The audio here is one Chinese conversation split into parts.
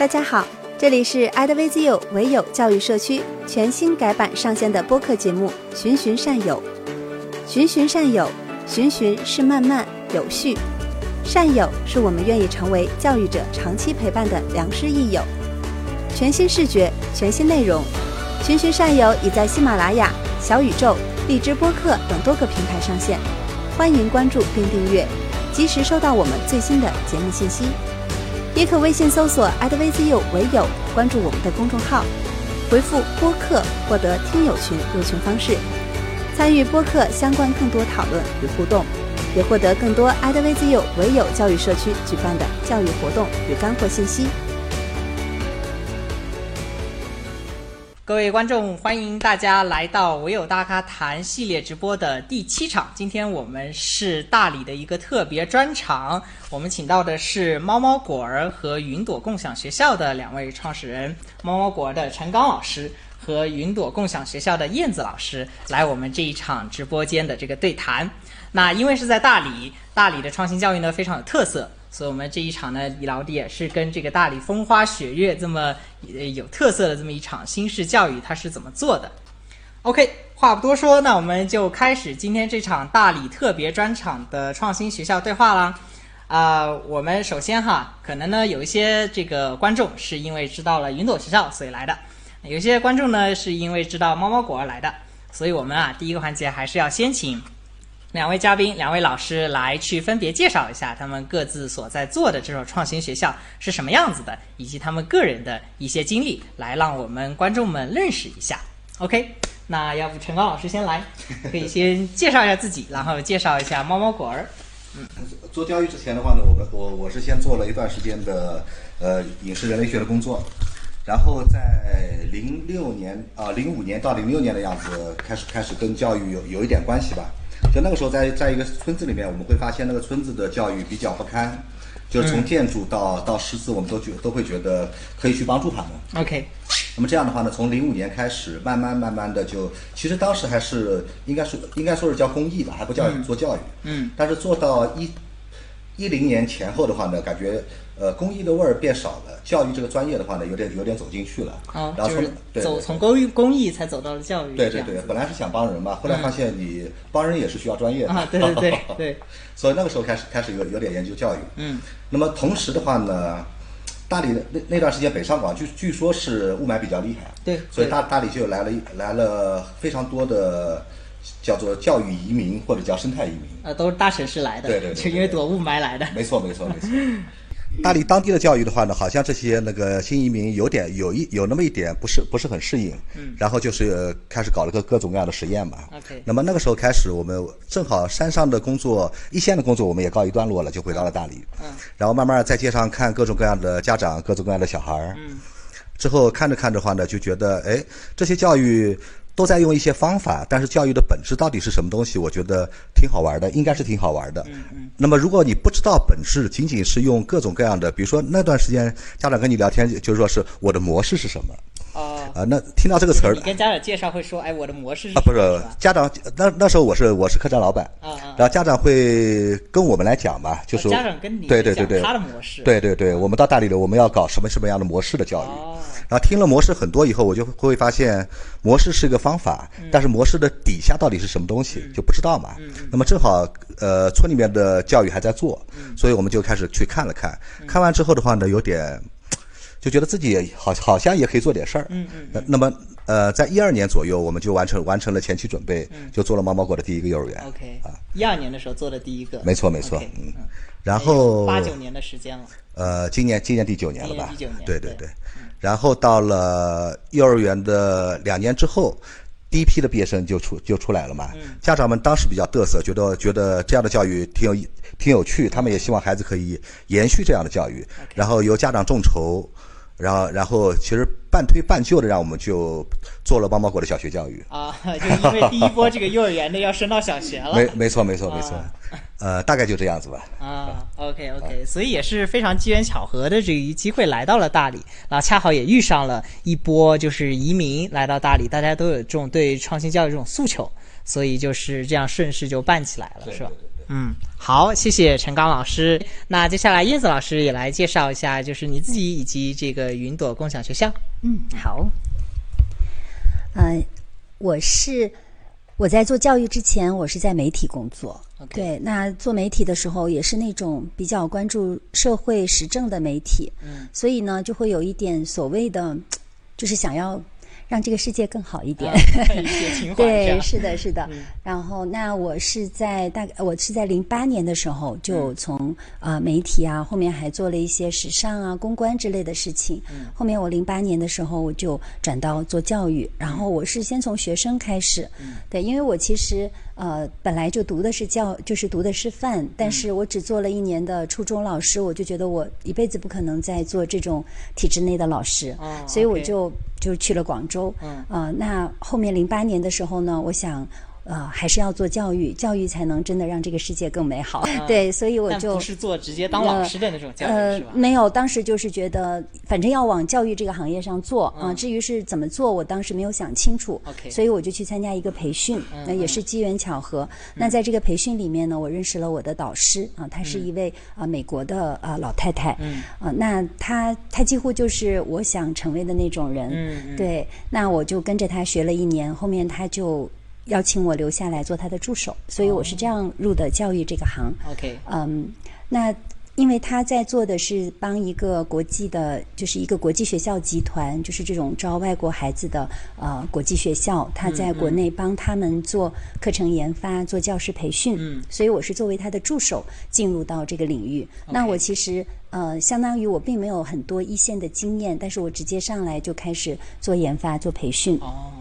大家好，这里是 EdVizu 唯有教育社区全新改版上线的播客节目《循循善友》。循循善友，循循是慢慢有序，善友是我们愿意成为教育者长期陪伴的良师益友。全新视觉，全新内容，循循善友已在喜马拉雅、小宇宙、荔枝播客等多个平台上线，欢迎关注并订阅，及时收到我们最新的节目信息。也可微信搜索 @VZU 唯有，关注我们的公众号，回复播客获得听友群入群方式，参与播客相关更多讨论与互动，也获得更多 @VZU 唯有教育社区举办的教育活动与干货信息。各位观众，欢迎大家来到唯有大咖谈系列直播的第七场。今天我们是大理的一个特别专场，我们请到的是猫猫果儿和云朵共享学校的两位创始人，猫猫果儿的陈刚老师和云朵共享学校的燕子老师，来我们这一场直播间的这个对谈。那因为是在大理，大理的创新教育呢非常有特色。所以，我们这一场呢，聊的也是跟这个大理风花雪月这么呃有特色的这么一场新式教育，它是怎么做的？OK，话不多说，那我们就开始今天这场大理特别专场的创新学校对话啦。啊，我们首先哈，可能呢有一些这个观众是因为知道了云朵学校所以来的，有些观众呢是因为知道猫猫果而来的，所以我们啊第一个环节还是要先请。两位嘉宾，两位老师来去分别介绍一下他们各自所在做的这所创新学校是什么样子的，以及他们个人的一些经历，来让我们观众们认识一下。OK，那要不陈刚老师先来，可以先介绍一下自己，然后介绍一下猫猫果儿。嗯，做教育之前的话呢，我们我我是先做了一段时间的呃影视人类学的工作，然后在零六年啊零五年到零六年的样子开始开始跟教育有有一点关系吧。就那个时候，在在一个村子里面，我们会发现那个村子的教育比较不堪，就是从建筑到到师资，我们都觉都会觉得可以去帮助他们。OK，那么这样的话呢，从零五年开始，慢慢慢慢的就，其实当时还是应该是应该说是叫公益吧，还不叫做教育。嗯。但是做到一一零年前后的话呢，感觉。呃，公益的味儿变少了，教育这个专业的话呢，有点有点走进去了。啊，然后从走从公益公益才走到了教育。对对对，本来是想帮人嘛，后来发现你帮人也是需要专业的。啊，对对对 对。所以那个时候开始开始有有点研究教育。嗯。那么同时的话呢，大理那那段时间北上广据据说是雾霾比较厉害。对。所以大大理就来了来了非常多的叫做教育移民或者叫生态移民。呃，都是大城市来的。对对。就因为躲雾霾来的。没错没错没错。大理当地的教育的话呢，好像这些那个新移民有点有一有那么一点不是不是很适应，嗯，然后就是开始搞了个各种各样的实验嘛。OK，那么那个时候开始，我们正好山上的工作一线的工作我们也告一段落了，就回到了大理。嗯，然后慢慢在街上看各种各样的家长，各种各样的小孩儿。嗯，之后看着看着话呢，就觉得哎，这些教育。都在用一些方法，但是教育的本质到底是什么东西？我觉得挺好玩的，应该是挺好玩的。嗯嗯。那么，如果你不知道本质，仅仅是用各种各样的，比如说那段时间家长跟你聊天，就是说是我的模式是什么？哦。啊，那听到这个词儿，你跟家长介绍会说，哎，我的模式是啊，不是家长，那那时候我是我是客栈老板啊啊，然后家长会跟我们来讲吧，就是家长跟你对对对对他的模式，对对对，我们到大理了，我们要搞什么什么样的模式的教育？哦。然后听了模式很多以后，我就会发现模式是一个方法，但是模式的底下到底是什么东西就不知道嘛。那么正好，呃，村里面的教育还在做，所以我们就开始去看了看。看完之后的话呢，有点就觉得自己好好像也可以做点事儿。嗯嗯。那么，呃，在一二年左右，我们就完成完成了前期准备，就做了猫猫果的第一个幼儿园。OK。啊，一二年的时候做的第一个。没错没错，嗯。然后。八九年的时间了。呃，今年今年第九年了吧？第九年。对对对。然后到了幼儿园的两年之后，第一批的毕业生就出就出来了嘛。家长们当时比较嘚瑟，觉得觉得这样的教育挺有挺有趣，他们也希望孩子可以延续这样的教育。然后由家长众筹，然后然后其实半推半就的让我们就做了猫猫果的小学教育。啊，就因为第一波这个幼儿园的要升到小学了。没没错没错没错。呃，大概就这样子吧。啊，OK OK，所以也是非常机缘巧合的这一机会来到了大理，然后恰好也遇上了一波就是移民来到大理，大家都有这种对创新教育这种诉求，所以就是这样顺势就办起来了，是吧？嗯，好，谢谢陈刚老师。那接下来燕子老师也来介绍一下，就是你自己以及这个云朵共享学校。嗯，好。呃，我是我在做教育之前，我是在媒体工作。对，那做媒体的时候，也是那种比较关注社会时政的媒体。嗯，所以呢，就会有一点所谓的，就是想要让这个世界更好一点。对，是的，是的。嗯然后，那我是在大概我是在零八年的时候嗯就从呃媒体啊，后面还做了一些时尚啊、公关之类的事情。嗯后面我零八年的时候我就转到做教育，然后我是先从学生开始。嗯对，因为我其实呃本来就读的是教，就是读的师范，但嗯是我只做了一年的初中老师，我就觉得我一辈子不可能再做这种体制内的老师，哦所以我 OK 就是去了广州。嗯呃，那后面零八年的时候呢，我想。呃，还是要做教育，教育才能真的让这个世界更美好。对，所以我就做直接当老师的那种教育，呃是吧？没有，当时就是觉得，反正要往教育这个行业上做啊、至于是怎么做，我当时没有想清楚。所以我就去参加一个培训，嗯那、也是机缘巧合。那在这个培训里面呢，我认识了我的导师啊、她是一位啊、美国的啊、老太太。嗯啊、那她她几乎就是我想成为的那种人。对，那我就跟着她学了一年，后面她就。邀请我留下来做他的助手，所以我是这样入的教育这个行。OK，嗯，那因为他在做的是帮一个国际的，就是一个国际学校集团，就是这种招外国孩子的呃国际学校，他在国内帮他们做课程研发、做教师培训，嗯所以我是作为他的助手进入到这个领域。那我其实呃，相当于我并没有很多一线的经验，但是我直接上来就开始做研发、做培训。哦，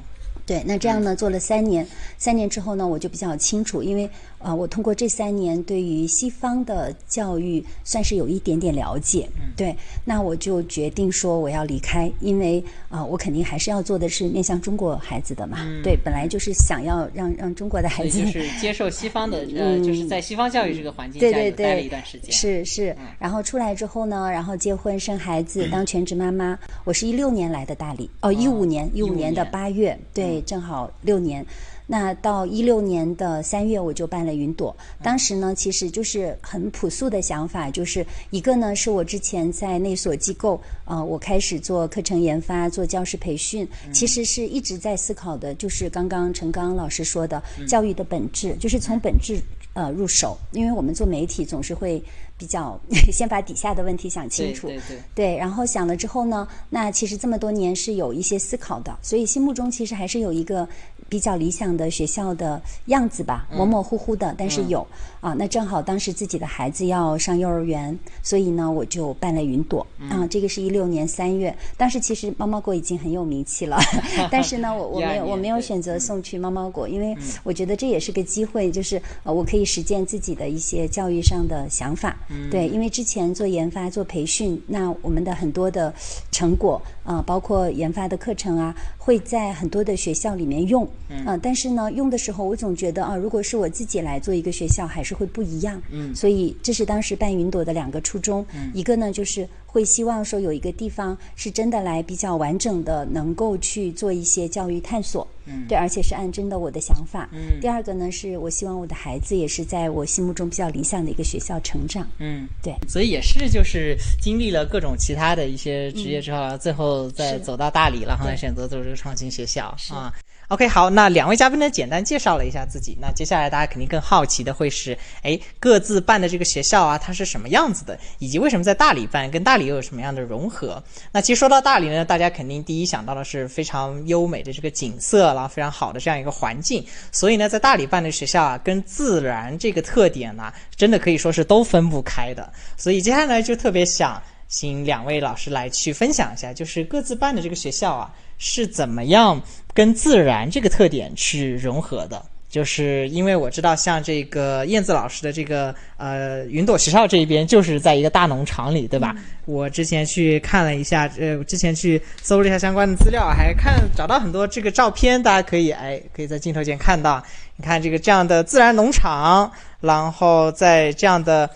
对，那这样呢，做了三年，三年之后呢，我就比较清楚，因为呃，我通过这三年对于西方的教育算是有一点点了解，嗯对，那我就决定说我要离开，因为啊、呃我肯定还是要做的是面向中国孩子的嘛，对，本来就是想要让让中国的孩子就是接受西方的，呃，就是在西方教育这个环境下待了，一段时间。是是，然后出来之后呢，然后结婚生孩子，当全职妈妈。我是一六年来的大理，哦，一五年，一五年的八月，对，正好六年。那到一六年的三月，我就办了云朵。当时呢，其实就是很朴素的想法，就是一个呢，是我之前在那所机构，呃，我开始做课程研发，做教师培训，其实是一直在思考的，就是刚刚陈刚老师说的教育的本质，就是从本质呃入手，因为我们做媒体总是会比较 先把底下的问题想清楚，对对对，对，然后想了之后呢，那其实这么多年是有一些思考的，所以心目中其实还是有一个比较理想的学校的样子吧，模模糊糊的，但是有、啊。那正好当时自己的孩子要上幼儿园，所以呢，我就办了云朵、啊。这个是一六年三月，当时其实猫猫果已经很有名气了，但是呢，我我没有我没有选择送去猫猫果，因为我觉得这也是个机会，就是呃，我可以实践自己的一些教育上的想法。对，因为之前做研发、做培训，那我们的很多的成果啊、包括研发的课程啊，会在很多的学校里面用。嗯、但是呢，用的时候我总觉得啊，如果是我自己来做一个学校，还是会不一样。嗯，所以这是当时办云朵的两个初衷。嗯，一个呢就是会希望说有一个地方是真的来比较完整的，能够去做一些教育探索。嗯，对，而且是按真的我的想法。嗯，第二个呢是我希望我的孩子也是在我心目中比较理想的一个学校成长。嗯，对。所以也是就是经历了各种其他的一些职业之后，最后再走到大理，然后来选择做这个创新学校啊。OK，好，那两位嘉宾呢，简单介绍了一下自己。那接下来大家肯定更好奇的会是，哎，各自办的这个学校啊，它是什么样子的，以及为什么在大理办，跟大理又有什么样的融合？那其实说到大理呢，大家肯定第一想到的是非常优美的这个景色，然后非常好的这样一个环境。所以呢，在大理办的学校啊，跟自然这个特点呢、真的可以说是都分不开的。所以接下来就特别想请两位老师来去分享一下，就是各自办的这个学校啊，是怎么样跟自然这个特点去融合的。就是因为我知道，像这个燕子老师的这个呃云朵学校这一边，就是在一个大农场里，对吧？我之前去看了一下，呃，之前去搜了一下相关的资料，还看找到很多这个照片，大家可以哎可以在镜头前看到。你看这个这样的自然农场，然后在这样的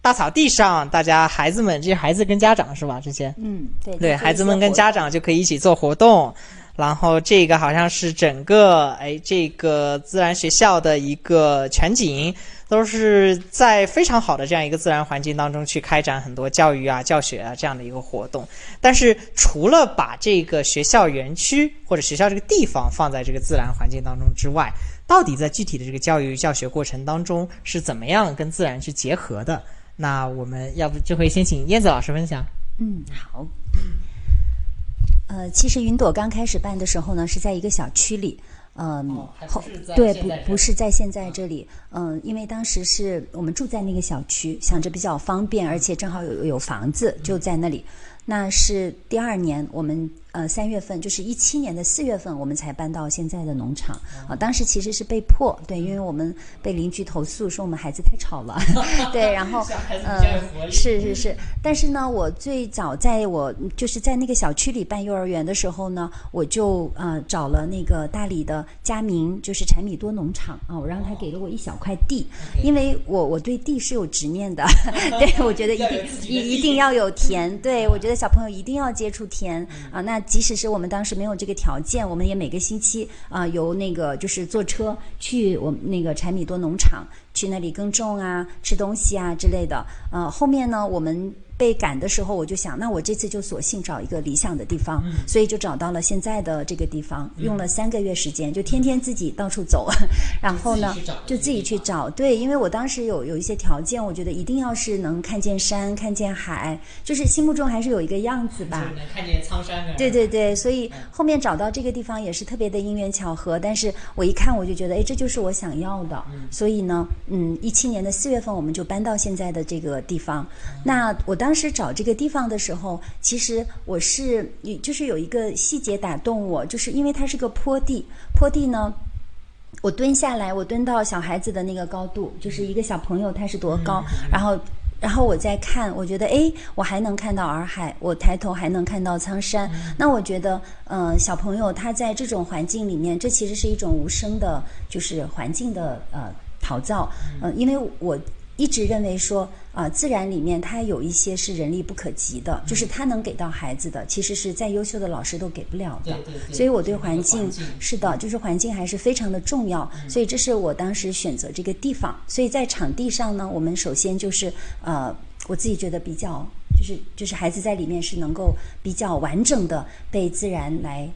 大草地上，大家孩子们这些孩子跟家长是吧？这些嗯，对对孩子们跟家长就可以一起做活动。然后这个好像是整个哎这个自然学校的一个全景，都是在非常好的这样一个自然环境当中去开展很多教育啊、教学啊这样的一个活动。但是除了把这个学校园区或者学校这个地方放在这个自然环境当中之外，到底在具体的这个教育教学过程当中是怎么样跟自然去结合的？那我们要不这回先请燕子老师分享。嗯，好。呃，其实云朵刚开始办的时候呢，是在一个小区里，嗯、后对，不不是在现在这里，嗯、因为当时是我们住在那个小区，想着比较方便，而且正好有有房子就在那里。那是第二年，我们呃三月份，就是一七年的四月份，我们才搬到现在的农场。啊、当时其实是被迫，对，因为我们被邻居投诉说我们孩子太吵了，对，然后呃是是是，但是呢，我最早在我就是在那个小区里办幼儿园的时候呢，我就呃找了那个大理的佳明，就是柴米多农场啊，我让他给了我一小块地，因为我我对地是有执念的，对我觉得一定一一定。要有田，对我觉得小朋友一定要接触田啊。那即使是我们当时没有这个条件，我们也每个星期啊由那个就是坐车去我们那个柴米多农场去那里耕种啊、吃东西啊之类的。呃，后面呢我们。被赶的时候，我就想，那我这次就索性找一个理想的地方，所以就找到了现在的这个地方，用了三个月时间，就天天自己到处走，然后呢，就自己去找。对，因为我当时有有一些条件，我觉得一定要是能看见山、看见海，就是心目中还是有一个样子吧。能看见苍山对对对，所以后面找到这个地方也是特别的因缘巧合，但是我一看我就觉得，哎，这就是我想要的，所以呢，嗯，一七年的四月份我们就搬到现在的这个地方。那我当时找这个地方的时候，其实我是就是有一个细节打动我，就是因为它是个坡地，坡地呢。我蹲下来，我蹲到小孩子的那个高度，就是一个小朋友他是多高，然后然后我再看，我觉得哎，我还能看到洱海，我抬头还能看到苍山。那我觉得，嗯、小朋友他在这种环境里面，这其实是一种无声的，就是环境的呃陶造。嗯、因为我一直认为说，啊、自然里面它有一些是人力不可及的，就是它能给到孩子的，其实是再优秀的老师都给不了的。对对对所以我对环境是的，就是环境还是非常的重要，所以这是我当时选择这个地方。所以在场地上呢，我们首先就是呃，我自己觉得比较就是就是孩子在里面是能够比较完整的被自然来。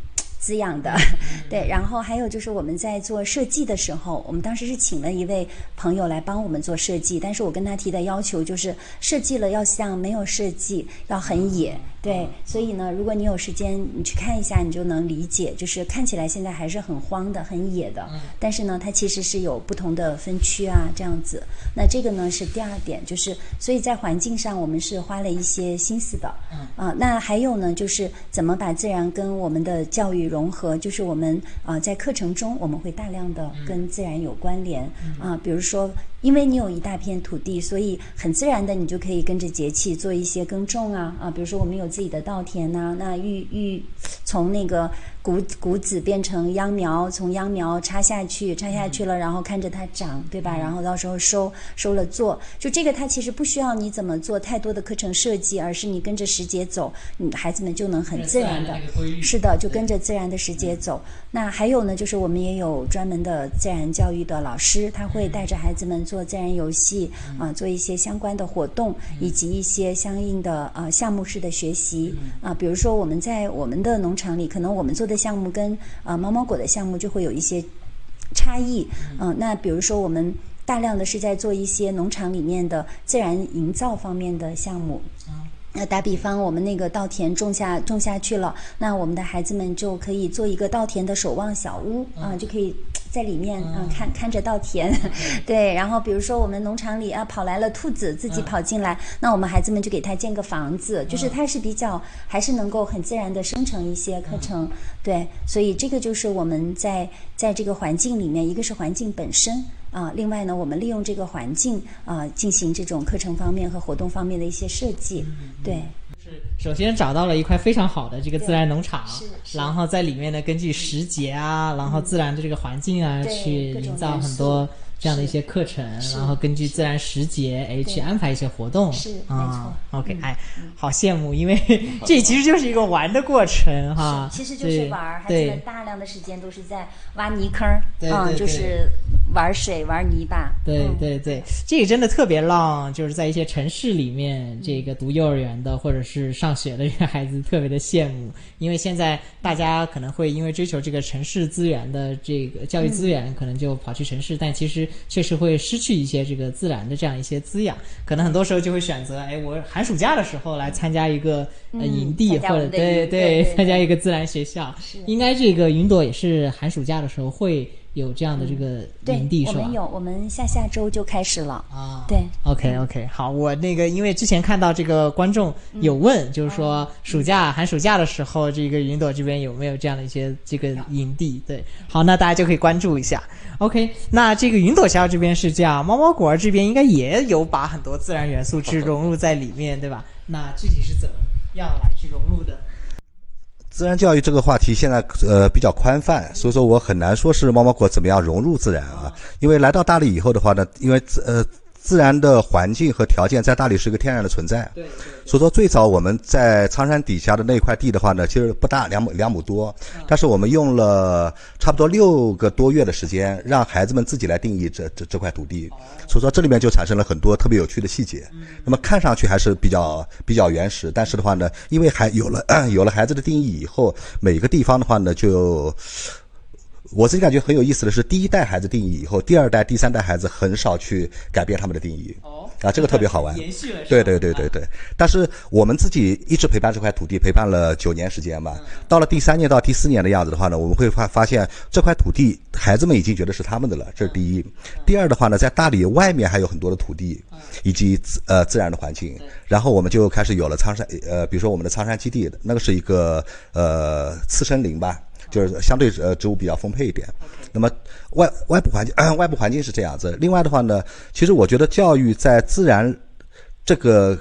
滋养的，对，然后还有就是我们在做设计的时候，我们当时是请了一位朋友来帮我们做设计，但是我跟他提的要求就是设计了要像没有设计，要很野，对，所以呢，如果你有时间你去看一下，你就能理解，就是看起来现在还是很荒的、很野的，但是呢，它其实是有不同的分区啊，这样子。那这个呢是第二点，就是所以在环境上我们是花了一些心思的，啊、那还有呢，就是怎么把自然跟我们的教育融合，就是我们啊、在课程中我们会大量的跟自然有关联。啊、比如说。因为你有一大片土地，所以很自然的你就可以跟着节气做一些耕种啊啊，比如说我们有自己的稻田呐、那育育从那个谷谷子变成秧苗，从秧苗插下去，插下去了，然后看着它长，对吧？然后到时候收收了做，就这个它其实不需要你怎么做太多的课程设计，而是你跟着时节走，你孩子们就能很自然的是的，就跟着自然的时节走。那还有呢，就是我们也有专门的自然教育的老师，他会带着孩子们做自然游戏啊、做一些相关的活动，以及一些相应的呃项目式的学习啊、比如说我们在我们的农场里，可能我们做的项目跟呃猫猫狗的项目就会有一些差异。嗯、那比如说我们大量的是在做一些农场里面的自然营造方面的项目。那打比方，我们那个稻田种下种下去了，那我们的孩子们就可以做一个稻田的守望小屋啊，就可以在里面啊看看着稻田，对。然后比如说我们农场里啊跑来了兔子，自己跑进来，那我们孩子们就给它建个房子，就是它是比较还是能够很自然的生成一些课程，对。所以这个就是我们在在这个环境里面，一个是环境本身。啊，另外呢，我们利用这个环境啊，进行这种课程方面和活动方面的一些设计，对。是首先找到了一块非常好的这个自然农场然后在里面呢，根据时节啊，然后自然的这个环境啊，对去营造很多这样的一些课程，然后根据自然时节，哎，去安排一些活动。是没啊错。OK，哎，好羡慕，因为这其实就是一个玩的过程哈。其实就是玩儿，孩子们大量的时间都是在挖泥坑儿，啊，对对对。就是玩水、玩泥巴。对嗯。对对，这个真的特别浪就是在一些城市里面，这个读幼儿园的或者是上学的这个孩子特别的羡慕，因为现在大家可能会因为追求这个城市资源的这个教育资源，可能就跑去城市，但其实确实会失去一些这个自然的这样一些滋养，可能很多时候就会选择，哎，我寒暑假的时候来参加一个呃嗯营地，或者对对参加一个自然学校，应该这个云朵也是寒暑假的时候会有这样的这个营地，是吧？我们有，我们下下周就开始了。啊，对，OK OK，好，我那个因为之前看到这个观众有问，嗯就是说暑假、寒暑假的时候，这个云朵这边有没有这样的一些这个营地？对，好，那大家就可以关注一下。OK，那这个云朵学校这边是这样，猫猫果儿这边应该也有把很多自然元素去 融入在里面，对吧？那具体是怎么样来去融入的？自然教育这个话题现在呃比较宽泛，所以说我很难说是猫猫国怎么样融入自然啊。因为来到大理以后的话呢，因为呃自然的环境和条件在大理是一个天然的存在，对所以说最早我们在苍山底下的那块地的话呢，其实不大，两亩两亩多，但是我们用了差不多六个多月的时间，让孩子们自己来定义这这这块土地，所以说这里面就产生了很多特别有趣的细节。那么看上去还是比较比较原始，但是的话呢，因为还有了 有了孩子的定义以后，每个地方的话呢就。我自己感觉很有意思的是，第一代孩子定义以后，第二代、第三代孩子很少去改变他们的定义。哦啊，这个特别好玩。延续了对对对对对。但是我们自己一直陪伴这块土地，陪伴了九年时间吧。到了第三年到第四年的样子的话呢，我们会发发现这块土地，孩子们已经觉得是他们的了，这是第一。第二的话呢，在大理外面还有很多的土地，以及自呃自然的环境。然后我们就开始有了苍山，呃，比如说我们的苍山基地，那个是一个呃次生林吧。就是相对呃植物比较丰沛一点。那么外外部环境、外部环境是这样子。另外的话呢，其实我觉得教育在自然这个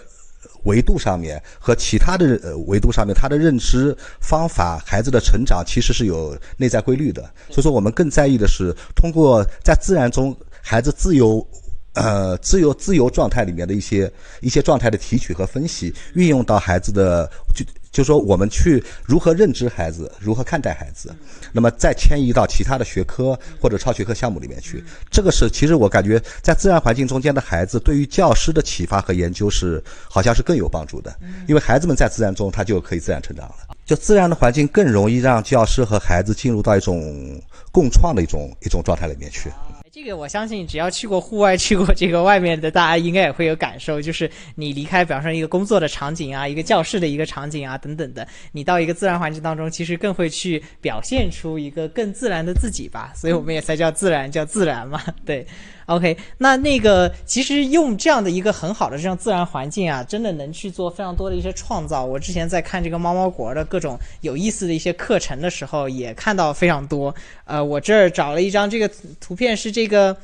维度上面和其他的呃维度上面，他的认知方法、孩子的成长其实是有内在规律的。所以说，我们更在意的是通过在自然中孩子自由。呃，自由自由状态里面的一些一些状态的提取和分析，运用到孩子的就就说我们去如何认知孩子，如何看待孩子，那么再迁移到其他的学科或者超学科项目里面去。这个是其实我感觉在自然环境中间的孩子，对于教师的启发和研究是好像是更有帮助的，因为孩子们在自然中他就可以自然成长了。就自然的环境更容易让教师和孩子进入到一种共创的一种一种状态里面去。这个我相信，只要去过户外、去过这个外面的，大家应该也会有感受。就是你离开，比方说一个工作的场景啊，一个教室的一个场景啊，等等的，你到一个自然环境当中，其实更会去表现出一个更自然的自己吧。所以我们也才叫自然，叫自然嘛。对，OK，那那个其实用这样的一个很好的这样自然环境啊，真的能去做非常多的一些创造。我之前在看这个猫猫国的各种有意思的一些课程的时候，也看到非常多。呃，我这儿找了一张这个图片，是这这个。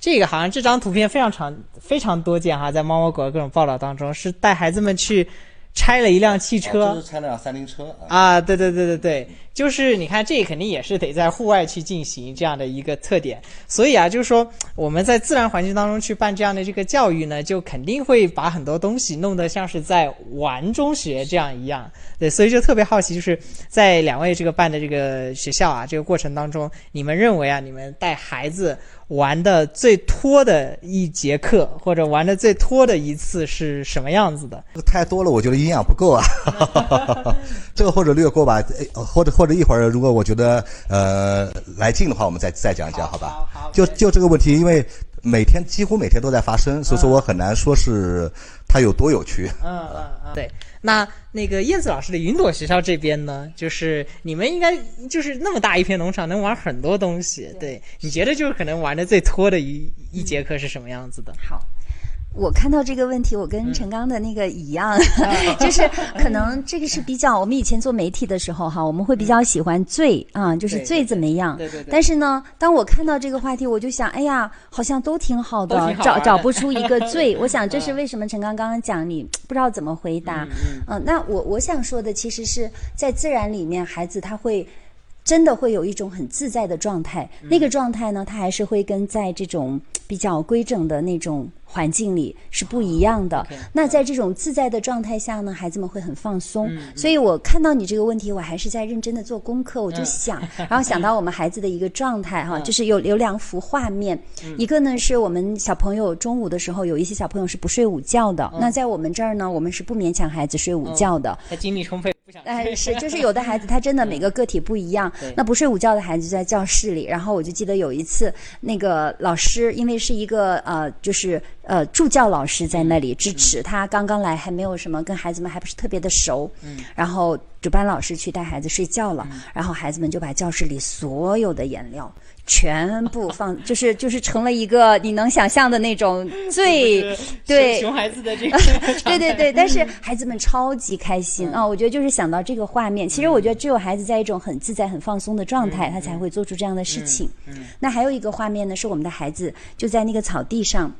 这个好像这张图片非常常非常多见哈，在猫猫狗的各种报道当中，是带孩子们去拆了一辆汽车。哦这是拆了辆三菱车啊。啊，对对对对对，就是你看，这肯定也是得在户外去进行这样的一个特点。所以啊，就是说我们在自然环境当中去办这样的这个教育呢，就肯定会把很多东西弄得像是在玩中学这样一样。对，所以就特别好奇，就是在两位这个办的这个学校啊，这个过程当中，你们认为啊，你们带孩子玩的最拖的一节课，或者玩的最拖的一次是什么样子的？这个太多了，我觉得营养不够啊。这个或者略过吧，呃或者或者一会儿，如果我觉得呃来劲的话，我们再再讲一讲，好吧？好好就就这个问题，因为每天几乎每天都在发生，所以说我很难说是它有多有趣。嗯嗯嗯，对。那那个燕子老师的云朵学校这边呢，就是你们应该就是那么大一片农场，能玩很多东西。对，你觉得就是可能玩的最拖的一一节课是什么样子的？好。我看到这个问题，我嗯跟陈刚的那个一样，就是可能这个是比较我们以前做媒体的时候哈，我们会比较喜欢最啊，就是对最怎么样？对对对但是呢，当我看到这个话题，我就想，哎呀，好像都挺好的，找找不出一个最。我想这是为什么陈刚刚刚讲你不知道怎么回答。嗯，那我我想说的其实是在自然里面，孩子他会。真的会有一种很自在的状态。那个状态呢，它还是会跟在这种比较规整的那种环境里是不一样的。那在这种自在的状态下呢，孩子们会很放松。所以我看到你这个问题，我还是在认真的做功课。我就想，然后想到我们孩子的一个状态哈，就是有有两幅画面，一个呢是我们小朋友中午的时候，有一些小朋友是不睡午觉的。那在我们这儿呢，我们是不勉强孩子睡午觉的。他精力充沛。哎，是，就是有的孩子他真的每 个个体不一样。那不睡午觉的孩子就在教室里，然后我就记得有一次，那个老师因为是一个呃，就是呃助教老师在那里支持他，刚刚来还没有什么跟孩子们还不是特别的熟。嗯。然后主班老师去带孩子睡觉了，然后孩子们就把教室里所有的颜料。全部放，就是就是成了一个你能想象的那种最对熊孩子的这个，对对对，但是孩子们超级开心啊！我觉得就是想到这个画面，其实我觉得只有孩子在一种很自在、很放松的状态，他才会做出这样的事情。那还有一个画面呢，是我们的孩子就在那个草地上。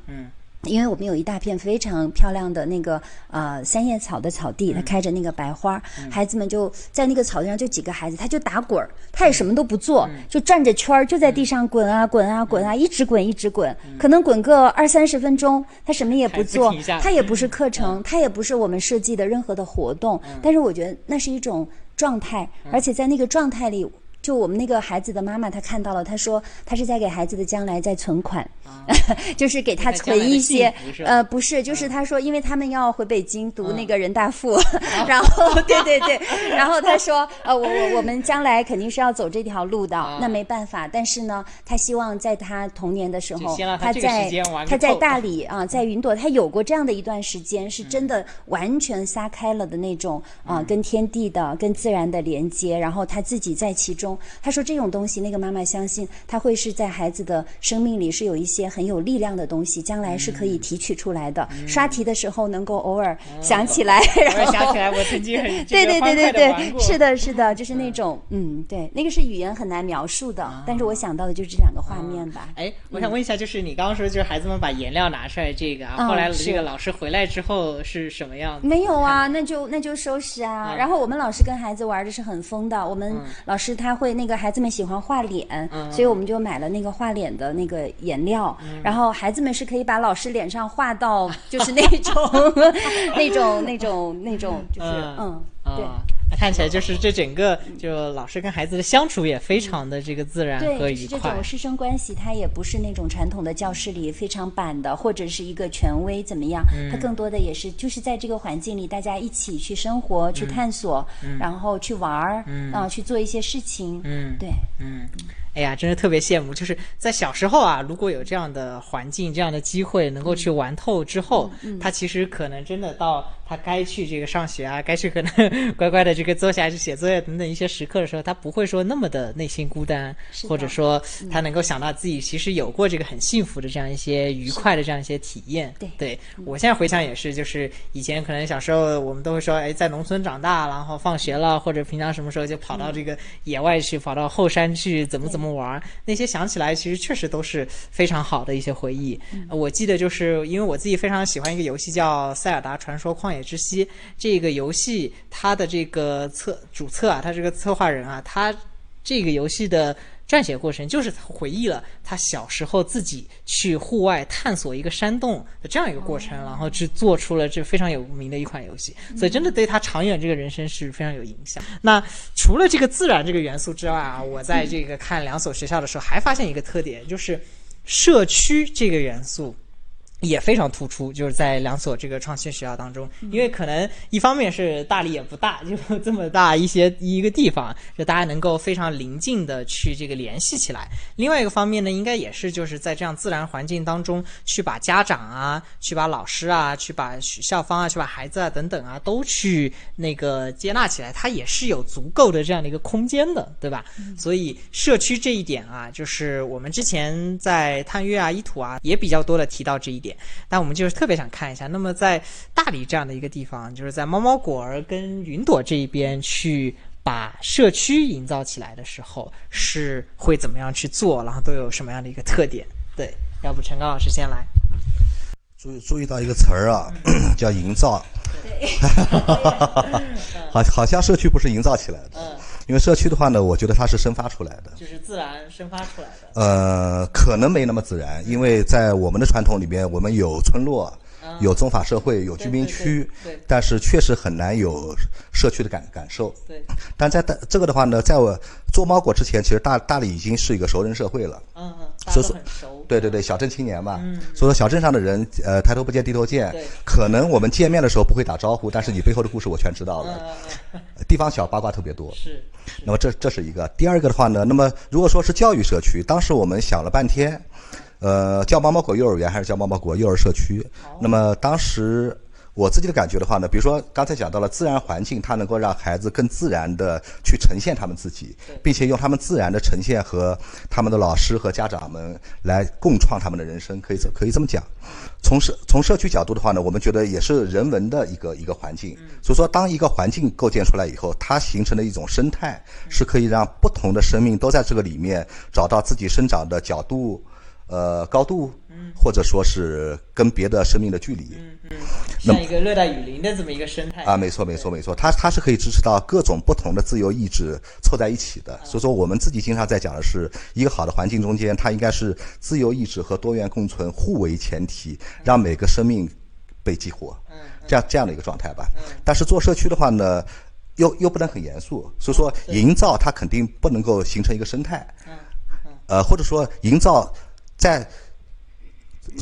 因为我们有一大片非常漂亮的那个呃三叶草的草地，它开着那个白花，孩子们就在那个草地上，就几个孩子，他就打滚儿，他也什么都不做，就转着圈儿，就在地上滚啊滚啊滚啊，一直滚一直滚，可能滚个二三十分钟，他什么也不做，他也不是课程，他也不是我们设计的任何的活动，但是我觉得那是一种状态，而且在那个状态里。就我们那个孩子的妈妈，她看到了，她说她是在给孩子的将来在存款，就是给他存一些，呃，不是，就是她说，因为他们要回北京读那个人大附，然后对对对，然后她说，呃，我我我们将来肯定是要走这条路的，那没办法，但是呢，她希望在她童年的时候，她在她在大理啊，在云朵，她有过这样的一段时间，是真的完全撒开了的那种啊，跟天地的、跟自然的连接，然后她自己在其中。他说：“这种东西，那个妈妈相信，他会是在孩子的生命里是有一些很有力量的东西，将来是可以提取出来的。刷题的时候能够偶尔想起来，然后想起来我曾经很 对对对对对，是的，是的，就是那种嗯，对，那个是语言很难描述的，但是我想到的就是这两个画面吧。哎，我想问一下，就是你刚刚说就是孩子们把颜料拿出来这个啊，后来这个老师回来之后是什么样子？没有啊，那就那就收拾啊。然后我们老师跟孩子玩的是很疯的，我们老师他会。那个孩子们喜欢画脸，所以我们就买了那个画脸的那个颜料。然后孩子们是可以把老师脸上画到，就是那种、那种、那种、那种，就是嗯，对。看起来就是这整个就老师跟孩子的相处也非常的这个自然和愉快。这种师生关系，它也不是那种传统的教室里非常板的，或者是一个权威怎么样？它更多的也是就是在这个环境里，大家一起去生活、去探索，然后去玩儿，啊，去做一些事情。嗯，对，嗯。哎呀，真是特别羡慕！就是在小时候啊，如果有这样的环境、这样的机会，能够去玩透之后，他其实可能真的到他该去这个上学啊，该去可能 乖乖的这个坐下去写作业等等一些时刻的时候，他不会说那么的内心孤单，或者说他能够想到自己其实有过这个很幸福的这样一些愉快的这样一些体验。对，对我现在回想也是，就是以前可能小时候我们都会说，哎，在农村长大，然后放学了或者平常什么时候就跑到这个野外去，跑到后山去，怎么怎么。玩那些想起来，其实确实都是非常好的一些回忆。我记得就是因为我自己非常喜欢一个游戏叫《塞尔达传说：旷野之息》。这个游戏它的这个策主策啊，它这个策划人啊，他这个游戏的。撰写过程就是回忆了他小时候自己去户外探索一个山洞的这样一个过程，然后去做出了这非常有名的一款游戏，所以真的对他长远这个人生是非常有影响。那除了这个自然这个元素之外啊，我在这个看两所学校的时候还发现一个特点，就是社区这个元素。也非常突出，就是在两所这个创新学校当中，因为可能一方面是大理也不大，就这么大一些一个地方，就大家能够非常临近的去这个联系起来。另外一个方面呢，应该也是就是在这样自然环境当中，去把家长啊，去把老师啊，去把校方啊，去把孩子啊等等啊，都去那个接纳起来，它也是有足够的这样的一个空间的，对吧？所以社区这一点啊，就是我们之前在探月啊、一土啊也比较多的提到这一点。但我们就是特别想看一下，那么在大理这样的一个地方，就是在猫猫果儿跟云朵这一边去把社区营造起来的时候，是会怎么样去做？然后都有什么样的一个特点？对，要不陈刚老师先来。注意注意到一个词儿啊，叫营造。对。好，好像社区不是营造起来的。嗯。因为社区的话呢，我觉得它是生发出来的。就是自然生发出来的。呃，可能没那么自然，因为在我们的传统里面，我们有村落。有宗法社会，有居民区，但是确实很难有社区的感感受。对，但在大这个的话呢，在我做猫果之前，其实大大理已经是一个熟人社会了。嗯嗯，所以说。对对对，小镇青年嘛。嗯。所以说小镇上的人，呃，抬头不见低头见。可能我们见面的时候不会打招呼，但是你背后的故事我全知道了。嗯地方小，八卦特别多。是。那么这这是一个，第二个的话呢，那么如果说是教育社区，当时我们想了半天。呃，叫猫猫狗幼儿园还是叫猫猫狗幼儿社区？那么当时我自己的感觉的话呢，比如说刚才讲到了自然环境，它能够让孩子更自然的去呈现他们自己，并且用他们自然的呈现和他们的老师和家长们来共创他们的人生，可以可以这么讲。从社从社区角度的话呢，我们觉得也是人文的一个一个环境。所以说，当一个环境构建出来以后，它形成的一种生态，是可以让不同的生命都在这个里面找到自己生长的角度。呃，高度，或者说是跟别的生命的距离，嗯嗯，像一个热带雨林的这么一个生态。啊，没错没错没错，它它是可以支持到各种不同的自由意志凑在一起的。所以说，我们自己经常在讲的是一个好的环境中间，它应该是自由意志和多元共存互为前提，让每个生命被激活，嗯，这样这样的一个状态吧。但是做社区的话呢，又又不能很严肃，所以说营造它肯定不能够形成一个生态，嗯嗯，呃，或者说营造。在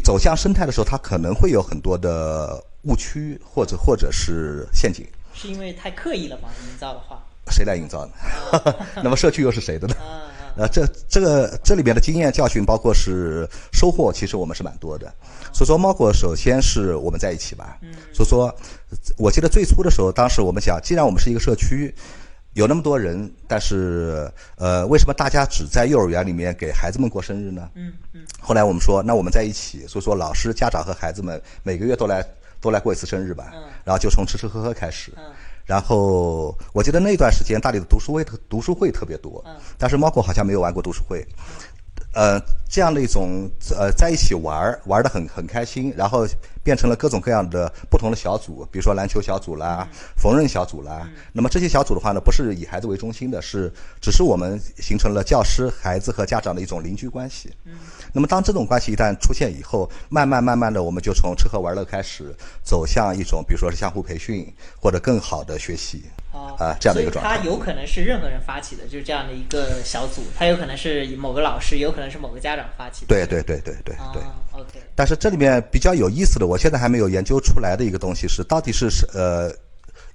走向生态的时候，它可能会有很多的误区，或者或者是陷阱。是因为太刻意了吗？营造的话，谁来营造呢？那么社区又是谁的呢？呃，这这个这里面的经验教训，包括是收获，其实我们是蛮多的。所以说，猫果首先是我们在一起吧。所以说，我记得最初的时候，当时我们想，既然我们是一个社区。有那么多人，但是呃，为什么大家只在幼儿园里面给孩子们过生日呢？嗯嗯。后来我们说，那我们在一起，所以说老师、家长和孩子们每个月都来都来过一次生日吧。嗯。然后就从吃吃喝喝开始。嗯。然后我记得那段时间大理的读书会特读书会特别多。嗯。但是猫狗好像没有玩过读书会。呃，这样的一种呃，在一起玩儿玩的很很开心，然后变成了各种各样的不同的小组，比如说篮球小组啦、缝纫小组啦。那么这些小组的话呢，不是以孩子为中心的，是只是我们形成了教师、孩子和家长的一种邻居关系。那么当这种关系一旦出现以后，慢慢慢慢的，我们就从吃喝玩乐开始，走向一种比如说是相互培训或者更好的学习。啊，这样的一个状态，它有可能是任何人发起的，就是这样的一个小组，它有可能是某个老师，有可能是某个家长发起的。对对对对对对。OK。但是这里面比较有意思的，我现在还没有研究出来的一个东西是，到底是呃，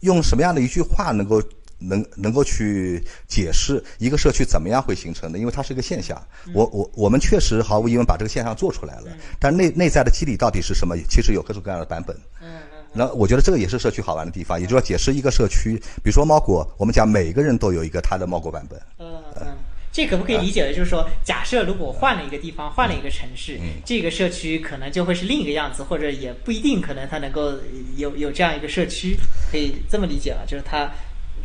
用什么样的一句话能够能能够去解释一个社区怎么样会形成的？因为它是一个现象。我我我们确实毫无疑问把这个现象做出来了，但内内在的机理到底是什么？其实有各种各样的版本。嗯。那我觉得这个也是社区好玩的地方，也就是说解释一个社区，比如说猫果，我们讲每个人都有一个他的猫果版本。嗯嗯，这可不可以理解为就是说，假设如果换了一个地方，换了一个城市，这个社区可能就会是另一个样子，或者也不一定，可能它能够有有这样一个社区，可以这么理解啊，就是它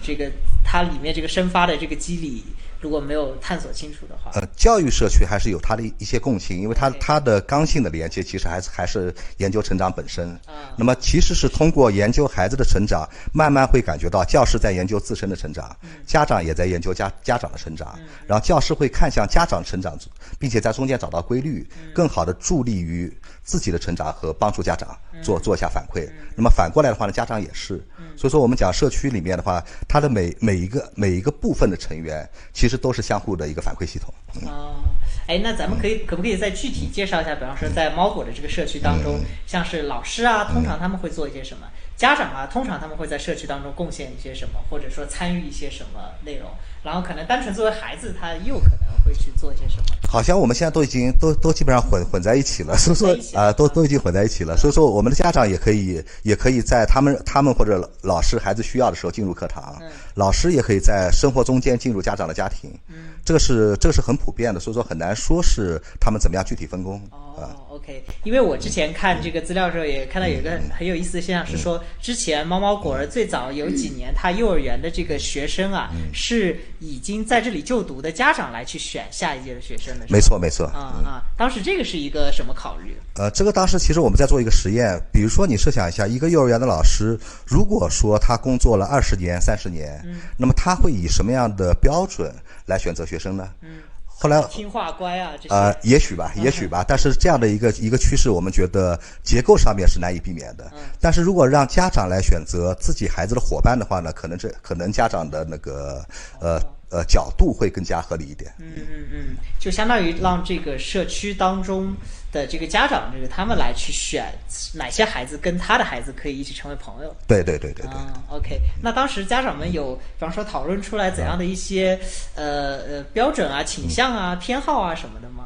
这个它里面这个生发的这个机理。如果没有探索清楚的话，呃，教育社区还是有它的一些共性，因为它它的刚性的连接其实还是还是研究成长本身。啊，那么其实是通过研究孩子的成长，慢慢会感觉到教师在研究自身的成长，家长也在研究家家长的成长，然后教师会看向家长成长，并且在中间找到规律，更好的助力于自己的成长和帮助家长做做一下反馈。那么反过来的话呢，家长也是。所以说，我们讲社区里面的话，它的每每一个每一个部分的成员，其实都是相互的一个反馈系统。哦，哎，那咱们可以可不可以再具体介绍一下？比方说，在猫果的这个社区当中，像是老师啊，通常他们会做一些什么？家长啊，通常他们会在社区当中贡献一些什么，或者说参与一些什么内容？然后可能单纯作为孩子，他又可能会去做一些什么？好像我们现在都已经都都基本上混混在一起了，所以说啊，都都已经混在一起了。所以说，我们的家长也可以也可以在他们他们或者老师孩子需要的时候进入课堂，老师也可以在生活中间进入家长的家庭。嗯，这个是这个是很普遍的，所以说很难说是他们怎么样具体分工。哦，OK，因为我之前看这个资料的时候也看到有一个很有意思的现象，是说之前猫猫果儿最早有几年，他幼儿园的这个学生啊是已经在这里就读的家长来去选选下一届的学生的。没错，没错。啊啊，当时这个是一个什么考虑？呃，这个当时其实我们在做一个实验，比如说你设想一下，一个幼儿园的老师，如果说他工作了二十年、三十年，嗯，那么他会以什么样的标准来选择学生呢？嗯。后来听话乖啊，这些呃，也许吧，也许吧。但是这样的一个一个趋势，我们觉得结构上面是难以避免的。但是如果让家长来选择自己孩子的伙伴的话呢，可能这可能家长的那个呃。呃，角度会更加合理一点。嗯嗯嗯，就相当于让这个社区当中的这个家长，就是他们来去选哪些孩子跟他的孩子可以一起成为朋友。对对对对对。OK，那当时家长们有，比方说讨论出来怎样的一些呃呃标准啊、倾向啊、偏好啊什么的吗？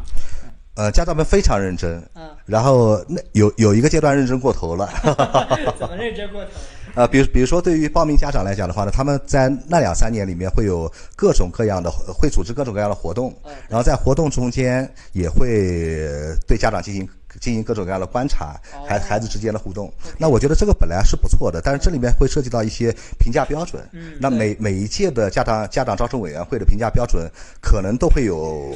呃，家长们非常认真。嗯。然后那有有一个阶段认真过头了。怎么认真过头？呃，比如比如说，对于报名家长来讲的话呢，他们在那两三年里面会有各种各样的会组织各种各样的活动，然后在活动中间也会对家长进行进行各种各样的观察，孩孩子之间的互动。那我觉得这个本来是不错的，但是这里面会涉及到一些评价标准。那每每一届的家长家长招生委员会的评价标准，可能都会有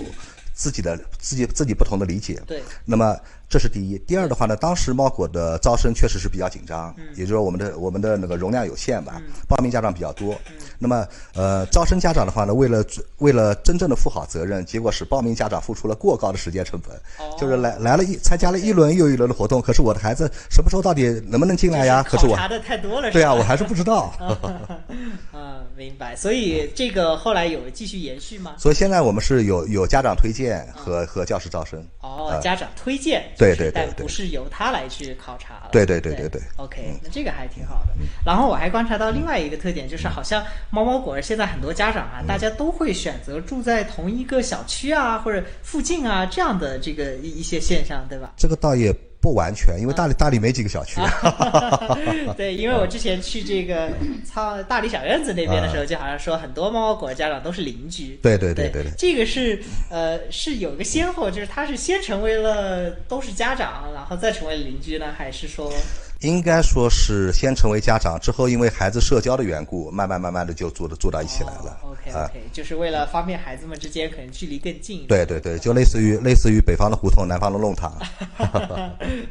自己的自己自己不同的理解。对。那么。这是第一，第二的话呢，当时猫果的招生确实是比较紧张，也就是说我们的我们的那个容量有限吧，报名家长比较多。那么呃，招生家长的话呢，为了为了真正的负好责任，结果使报名家长付出了过高的时间成本，就是来来了一参加了一轮又一轮的活动，可是我的孩子什么时候到底能不能进来呀？可是我查的太多了，对啊，我还是不知道。嗯，明白。所以这个后来有继续延续吗？所以现在我们是有有家长推荐和和教师招生。哦，家长推荐。对对对，但不是由他来去考察了。对对对对对。OK，那这个还挺好的。然后我还观察到另外一个特点，就是好像猫猫果儿现在很多家长啊，大家都会选择住在同一个小区啊，或者附近啊这样的这个一一些现象，对吧？这个倒也。不完全，因为大理大理没几个小区。对，因为我之前去这个苍大理小院子那边的时候，就好像说很多猫猫狗家长都是邻居。对对对对对。这个是呃是有个先后，就是他是先成为了都是家长，然后再成为邻居呢，还是说？应该说是先成为家长，之后因为孩子社交的缘故，慢慢慢慢的就住的住到一起来了。OK OK，就是为了方便孩子们之间可能距离更近。对对对，就类似于类似于北方的胡同，南方的弄堂。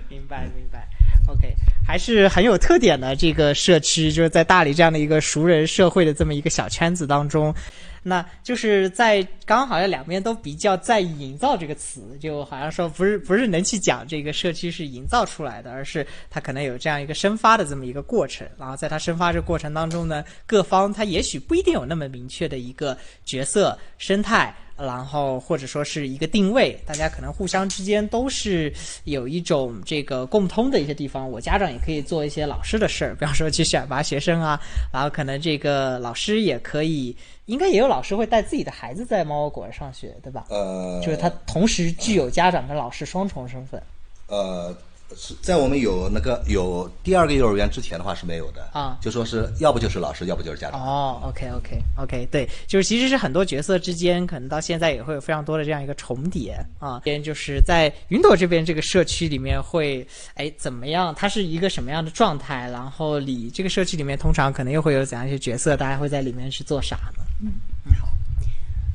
明白明白。OK，还是很有特点的这个社区，就是在大理这样的一个熟人社会的这么一个小圈子当中。那就是在刚好像两边都比较在意“营造”这个词，就好像说不是不是能去讲这个社区是营造出来的，而是它可能有这样一个生发的这么一个过程。然后在它生发这过程当中呢，各方它也许不一定有那么明确的一个角色生态。然后或者说是一个定位，大家可能互相之间都是有一种这个共通的一些地方。我家长也可以做一些老师的事儿，比方说去选拔学生啊，然后可能这个老师也可以，应该也有老师会带自己的孩子在猫窝果儿上学，对吧？呃，就是他同时具有家长跟老师双重身份。呃。是在我们有那个有第二个幼儿园之前的话是没有的啊，就说是要不就是老师，要不就是家长。哦，OK OK OK，对，就是其实是很多角色之间可能到现在也会有非常多的这样一个重叠啊。边就是在云朵这边这个社区里面会哎怎么样？它是一个什么样的状态？然后你这个社区里面通常可能又会有怎样一些角色？大家会在里面是做啥呢？嗯你好，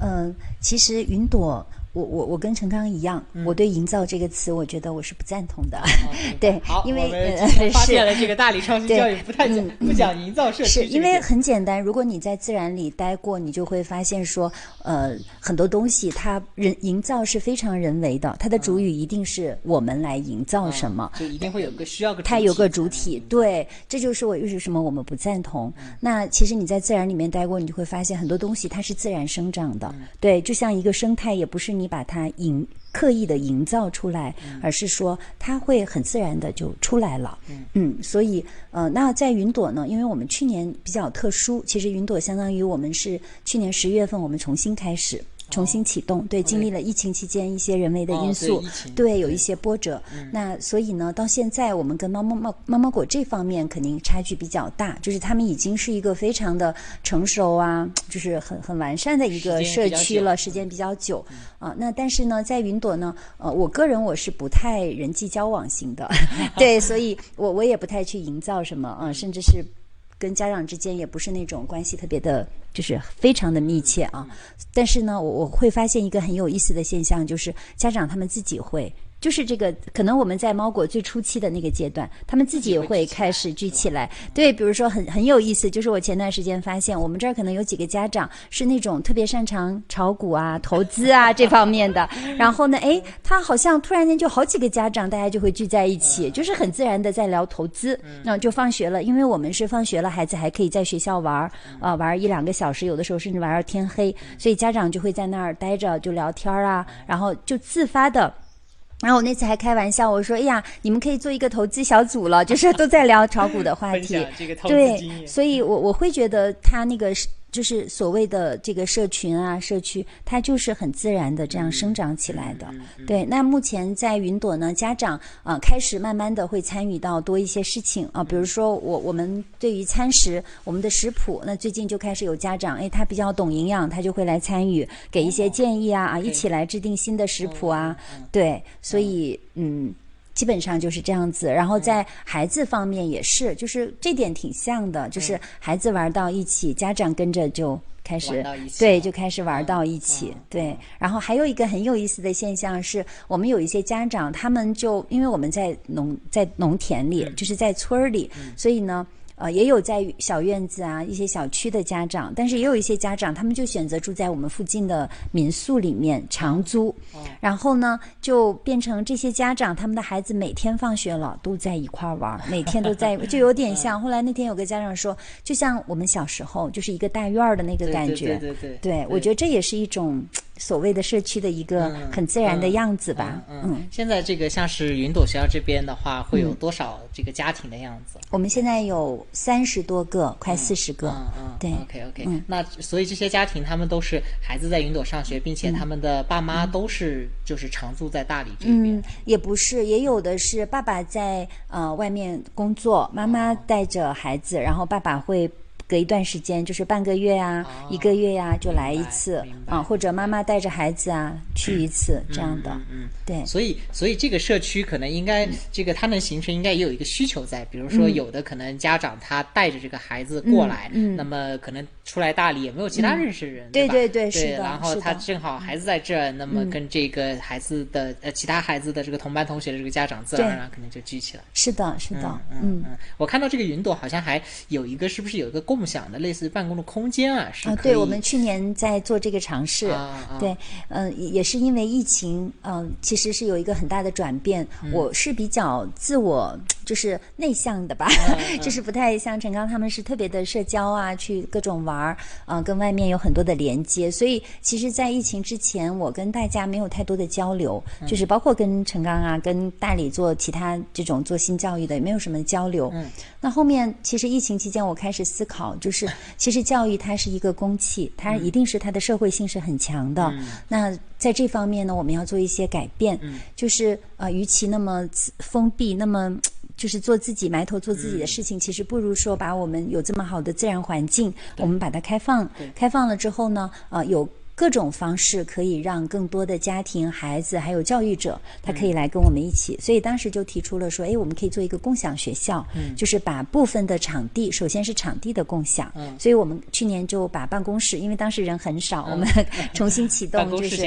嗯，其实云朵。我我我跟陈刚一样，我对“营造”这个词，我觉得我是不赞同的。对，因为发现了这个大理创新教育不太讲不讲营造设计。是因为很简单，如果你在自然里待过，你就会发现说，呃，很多东西它人营造是非常人为的，它的主语一定是我们来营造什么，就一定会有个需要个它有个主体。对，这就是我又是什么我们不赞同。那其实你在自然里面待过，你就会发现很多东西它是自然生长的。对，就像一个生态，也不是你。把它营刻意的营造出来，而是说它会很自然的就出来了。嗯，所以呃，那在云朵呢？因为我们去年比较特殊，其实云朵相当于我们是去年十月份我们重新开始。重新启动，对，经历了疫情期间一些人为的因素，对，有一些波折。那所以呢，到现在我们跟猫猫猫猫猫果这方面肯定差距比较大，就是他们已经是一个非常的成熟啊，就是很很完善的一个社区了，时间比较久啊。那但是呢，在云朵呢，呃，我个人我是不太人际交往型的，对，所以我我也不太去营造什么啊，甚至是。跟家长之间也不是那种关系特别的，就是非常的密切啊。但是呢，我我会发现一个很有意思的现象，就是家长他们自己会。就是这个，可能我们在猫果最初期的那个阶段，他们自己也会开始聚起来。对，比如说很很有意思，就是我前段时间发现，我们这儿可能有几个家长是那种特别擅长炒股啊、投资啊这方面的。然后呢，哎，他好像突然间就好几个家长，大家就会聚在一起，就是很自然的在聊投资。那就放学了，因为我们是放学了，孩子还可以在学校玩儿啊，玩一两个小时，有的时候甚至玩到天黑，所以家长就会在那儿待着就聊天啊，然后就自发的。然后我那次还开玩笑，我说：“哎呀，你们可以做一个投资小组了，就是都在聊炒股的话题。”对，所以我我会觉得他那个是。就是所谓的这个社群啊、社区，它就是很自然的这样生长起来的。对，那目前在云朵呢，家长啊开始慢慢的会参与到多一些事情啊，比如说我我们对于餐食，我们的食谱，那最近就开始有家长，哎，他比较懂营养，他就会来参与，给一些建议啊啊，一起来制定新的食谱啊。对，所以嗯。基本上就是这样子，然后在孩子方面也是，就是这点挺像的，就是孩子玩到一起，家长跟着就开始，对，就开始玩到一起，对。然后还有一个很有意思的现象是，我们有一些家长，他们就因为我们在农在农田里，就是在村儿里，所以呢。呃，也有在小院子啊，一些小区的家长，但是也有一些家长，他们就选择住在我们附近的民宿里面长租，然后呢，就变成这些家长，他们的孩子每天放学了都在一块玩，每天都在，就有点像。后来那天有个家长说，就像我们小时候就是一个大院儿的那个感觉，对对对，对我觉得这也是一种。所谓的社区的一个很自然的样子吧。嗯，现在这个像是云朵学校这边的话，会有多少这个家庭的样子？我们现在有三十多个，快四十个。嗯嗯，对。OK OK，那所以这些家庭他们都是孩子在云朵上学，并且他们的爸妈都是就是常住在大理这边。嗯，也不是，也有的是爸爸在呃外面工作，妈妈带着孩子，然后爸爸会。隔一段时间，就是半个月啊，一个月呀，就来一次啊，或者妈妈带着孩子啊去一次这样的。嗯，对。所以，所以这个社区可能应该，这个它能形成，应该也有一个需求在。比如说，有的可能家长他带着这个孩子过来，那么可能出来大理也没有其他认识人，对对对，是的。然后他正好孩子在这儿，那么跟这个孩子的呃其他孩子的这个同班同学的这个家长，自然而然可能就聚起来。是的，是的。嗯嗯。我看到这个云朵好像还有一个，是不是有一个共？共享的类似办公的空间啊，是啊，对我们去年在做这个尝试，对，嗯，也是因为疫情，嗯，其实是有一个很大的转变。我是比较自我，就是内向的吧，就是不太像陈刚他们是特别的社交啊，去各种玩儿，啊，跟外面有很多的连接。所以，其实，在疫情之前，我跟大家没有太多的交流，就是包括跟陈刚啊，跟大理做其他这种做新教育的，也没有什么交流。嗯，那后面其实疫情期间，我开始思考。就是，其实教育它是一个公器，它一定是它的社会性是很强的。那在这方面呢，我们要做一些改变。就是呃，与其那么封闭，那么就是做自己埋头做自己的事情，其实不如说把我们有这么好的自然环境，我们把它开放。开放了之后呢，呃，有。各种方式可以让更多的家庭、孩子还有教育者，他可以来跟我们一起。所以当时就提出了说，哎，我们可以做一个共享学校，就是把部分的场地，首先是场地的共享。所以我们去年就把办公室，因为当时人很少，我们 重新启动，就是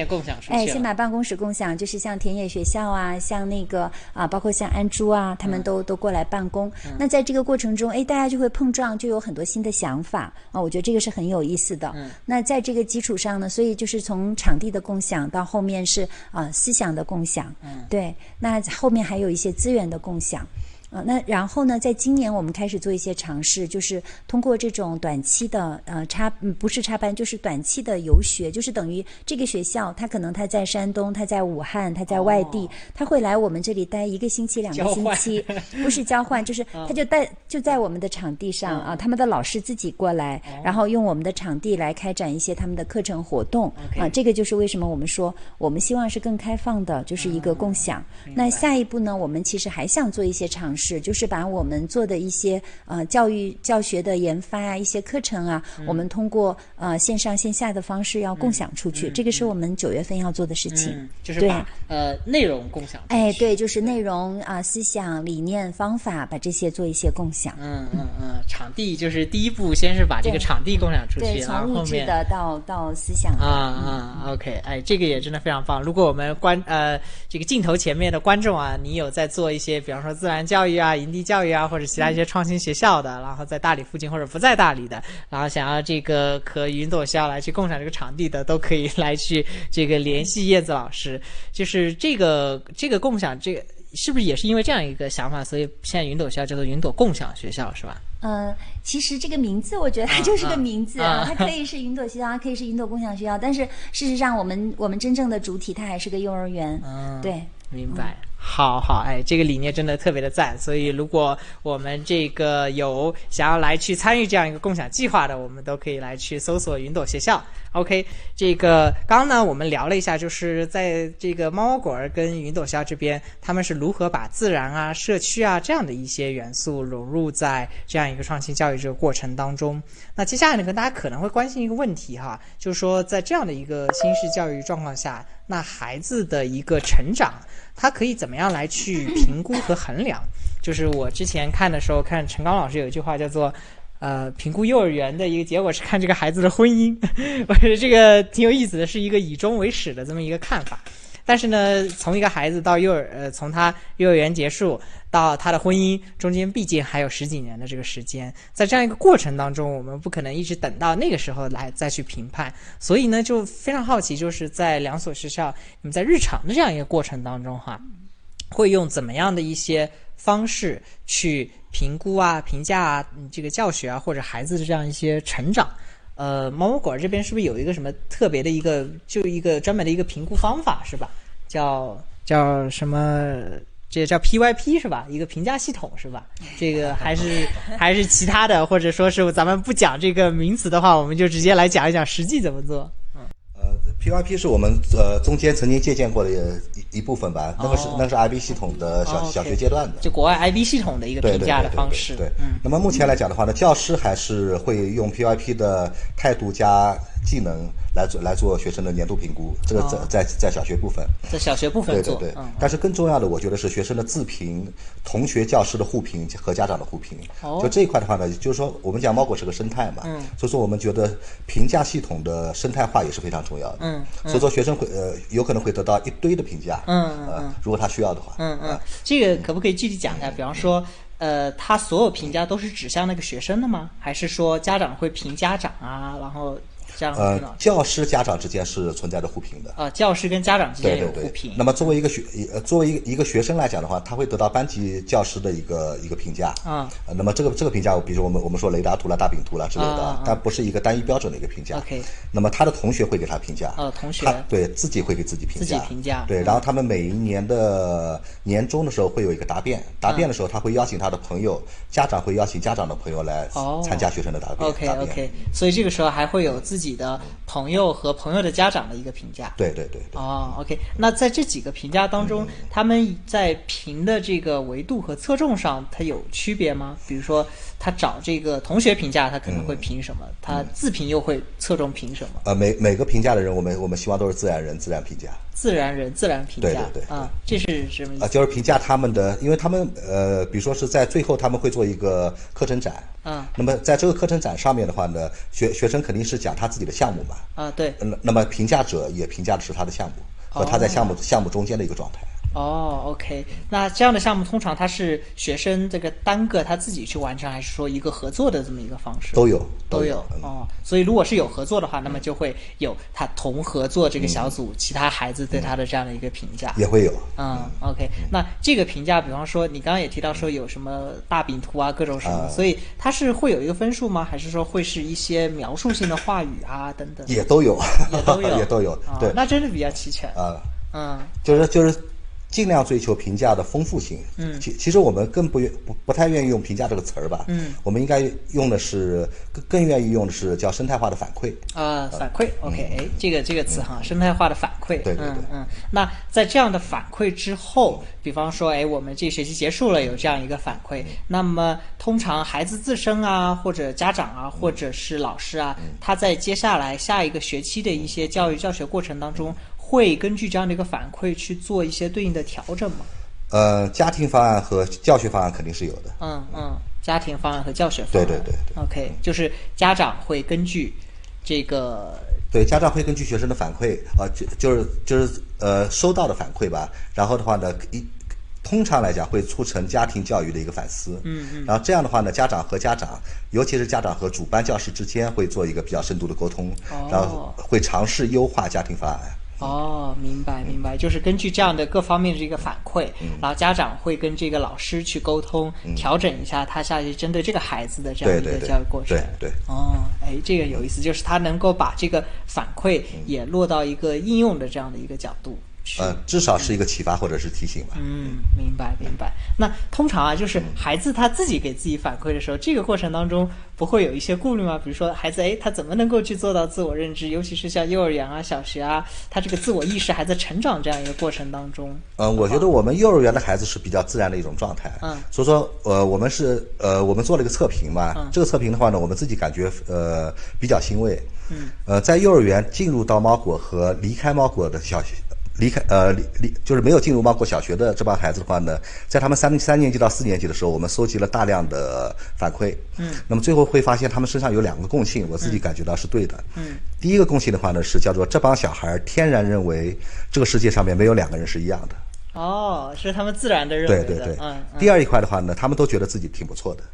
哎，先把办公室共享，就是像田野学校啊，像那个啊，包括像安珠啊，他们都都过来办公。那在这个过程中，哎，大家就会碰撞，就有很多新的想法啊。我觉得这个是很有意思的。那在这个基础上呢？所以就是从场地的共享到后面是啊思想的共享，对，那后面还有一些资源的共享。呃，那然后呢，在今年我们开始做一些尝试，就是通过这种短期的呃插，不是插班，就是短期的游学，就是等于这个学校，他可能他在山东，他在武汉，他在外地，他会来我们这里待一个星期、两个星期，不是交换，就是他就待就在我们的场地上啊，他们的老师自己过来，然后用我们的场地来开展一些他们的课程活动啊，这个就是为什么我们说我们希望是更开放的，就是一个共享。那下一步呢，我们其实还想做一些尝。式，就是把我们做的一些呃教育教学的研发啊，一些课程啊，我们通过呃线上线下的方式要共享出去，这个是我们九月份要做的事情。嗯，就是对把呃内容共享。哎，对，就是内容啊、思想、理念、方法，把这些做一些共享。嗯嗯嗯，场地就是第一步，先是把这个场地共享出，去，然后从物质后面的到到思想的啊啊，OK，哎，这个也真的非常棒。如果我们观呃这个镜头前面的观众啊，你有在做一些，比方说自然教育啊、营地教育啊，或者其他一些创新学校的，然后在大理附近或者不在大理的，然后想要这个和云朵校来去共享这个场地的，都可以来去这个联系叶子老师。就是这个这个共享，这个是不是也是因为这样一个想法，所以现在云朵学校叫做云朵共享学校，是吧？呃，其实这个名字，我觉得它就是个名字啊啊它可以是云朵学校，它可以是云朵共享学校，但是事实上，我们我们真正的主体它还是个幼儿园。嗯，对，明白。好好，哎，这个理念真的特别的赞。所以，如果我们这个有想要来去参与这样一个共享计划的，我们都可以来去搜索云朵学校。OK，这个刚刚呢，我们聊了一下，就是在这个猫猫果儿跟云朵校这边，他们是如何把自然啊、社区啊这样的一些元素融入在这样一个创新教育这个过程当中。那接下来呢，跟大家可能会关心一个问题哈，就是说在这样的一个新式教育状况下，那孩子的一个成长，他可以怎么样来去评估和衡量？就是我之前看的时候，看陈刚老师有一句话叫做。呃，评估幼儿园的一个结果是看这个孩子的婚姻，我觉得这个挺有意思的，是一个以终为始的这么一个看法。但是呢，从一个孩子到幼儿，呃，从他幼儿园结束到他的婚姻，中间毕竟还有十几年的这个时间，在这样一个过程当中，我们不可能一直等到那个时候来再去评判。所以呢，就非常好奇，就是在两所学校，你们在日常的这样一个过程当中，哈，会用怎么样的一些方式去评估啊、评价啊、这个教学啊，或者孩子的这样一些成长？呃，猫猫馆这边是不是有一个什么特别的一个，就一个专门的一个评估方法是吧？叫叫什么？这叫 PYP 是吧？一个评价系统是吧？这个还是 还是其他的，或者说是咱们不讲这个名词的话，我们就直接来讲一讲实际怎么做。呃，PYP 是我们呃中间曾经借鉴过的一一部分吧，那个是哦那是 IB 系统的小、小学阶段的。就国外 IB 系统的一个评价的方式。对，嗯，那么目前来讲的话呢，教师还是会用 PYP 的态度加技能来做来做学生的年度评估，这个在、哦在在小学部分。在小学部分做。对对对，嗯，但是更重要的，我觉得是学生的自评、同学、教师的互评和家长的互评。哦就这一块的话呢，就是说我们讲猫狗是个生态嘛，嗯所以说我们觉得评价系统的生态化也是非常重要的。嗯所以说学生会呃有可能会得到一堆的评价。嗯嗯呃，如果他需要的话。嗯嗯呃，这个可不可以具体讲一下？比方说，呃，他所有评价都是指向那个学生的吗？还是说家长会评家长啊？然后呃？，教师家长之间是存在着互评的。啊，教师跟家长之间对对对有互评。。那么作为一个学呃作为一个一个学生来讲的话，他会得到班级教师的一个一个评价。啊呃那么这个这个评价，比如我们我们说雷达图啦、大饼图啦之类的，但不是一个单一标准的一个评价。OK 那么他的同学会给他评价。啊同学他对自己会给自己评价。自己评价对，嗯然后他们每一年的年终的时候会有一个答辩，答辩的时候他会邀请他的朋友，家长会邀请家长的朋友来哦参加学生的答辩。OK OK，所以这个时候还会有自己的朋友和朋友的家长的一个评价。对对对对。哦，OK，那在这几个评价当中，他们在评的这个维度和侧重上，它有区别吗？比如说，他找这个同学评价，他可能会评什么？他自评又会侧重评什么？呃，每每个评价的人，我们我们希望都是自然人，自然评价。自然人自然评价，对对对对啊，这是什么意啊，思？就是评价他们的，因为他们呃，比如说是在最后他们会做一个课程展，嗯那么在这个课程展上面的话呢，学学生肯定是讲他自己的项目嘛，啊，对，嗯，那么评价者也评价的是他的项目和他在项目、项目中间的一个状态。哦，OK，那这样的项目通常他是学生这个单个他自己去完成，还是说一个合作的这么一个方式？都有都有哦，所以如果是有合作的话，那么就会有他同合作这个小组、其他孩子对他的这样的一个评价。也会有，嗯，OK，那这个评价，比方说你刚刚也提到说有什么大饼图啊，各种什么，啊所以它是会有一个分数吗？还是说会是一些描述性的话语啊等等？也都有，也都有，也都有，哦对，那真的比较齐全。啊、嗯就是就是尽量追求评价的丰富性。嗯，其其实我们更不愿不不太愿意用评价这个词儿吧。嗯，我们应该用的是更更愿意用的是叫生态化的反馈。啊，反馈，OK，哎，这个这个词哈，生态化的反馈。对对对嗯嗯。那在这样的反馈之后，比方说，哎，我们这学期结束了，有这样一个反馈，那么通常孩子自身啊，或者家长啊，或者是老师啊，他在接下来下一个学期的一些教育教学过程当中，会根据这样的一个反馈去做一些对应的调整吗？呃，家庭方案和教学方案肯定是有的。嗯嗯，家庭方案和教学方案。对对对对 OK，就是家长会根据这个对，家长会根据学生的反馈啊、就就是就是呃收到的反馈吧，然后的话呢，一通常来讲会促成家庭教育的一个反思。嗯嗯。然后这样的话呢，家长和家长，尤其是家长和主班教师之间会做一个比较深度的沟通，哦然后会尝试优化家庭方案。哦，明白明白，就是根据这样的各方面的这个反馈，嗯。然后家长会跟这个老师去沟通，调整一下他下去针对这个孩子的这样一个教育过程。对对。哦，哎，这个有意思，就是他能够把这个反馈也落到一个应用的这样的一个角度。去。呃，至少是一个启发或者是提醒吧。嗯，明白明白。那通常啊，就是孩子他自己给自己反馈的时候，这个过程当中不会有一些顾虑吗？比如说孩子，哎，他怎么能够去做到自我认知？尤其是像幼儿园啊、小学啊，他这个自我意识还在成长这样一个过程当中。嗯，我觉得我们幼儿园的孩子是比较自然的一种状态。嗯所以说，呃，我们是呃，我们做了一个测评嘛。这个测评的话呢，我们自己感觉呃比较欣慰。嗯。呃，在幼儿园进入到猫果和离开猫果的小学。离开呃离离就是没有进入猫国小学的这帮孩子的话呢，在他们三三年级到四年级的时候，我们搜集了大量的反馈。嗯。那么最后会发现他们身上有两个共性，我自己感觉到是对的。嗯。第一个共性的话呢，是叫做这帮小孩儿天然认为这个世界上面没有两个人是一样的。哦，是他们自然的认为的，对对对，嗯，嗯第二一块的话呢，他们都觉得自己挺不错的。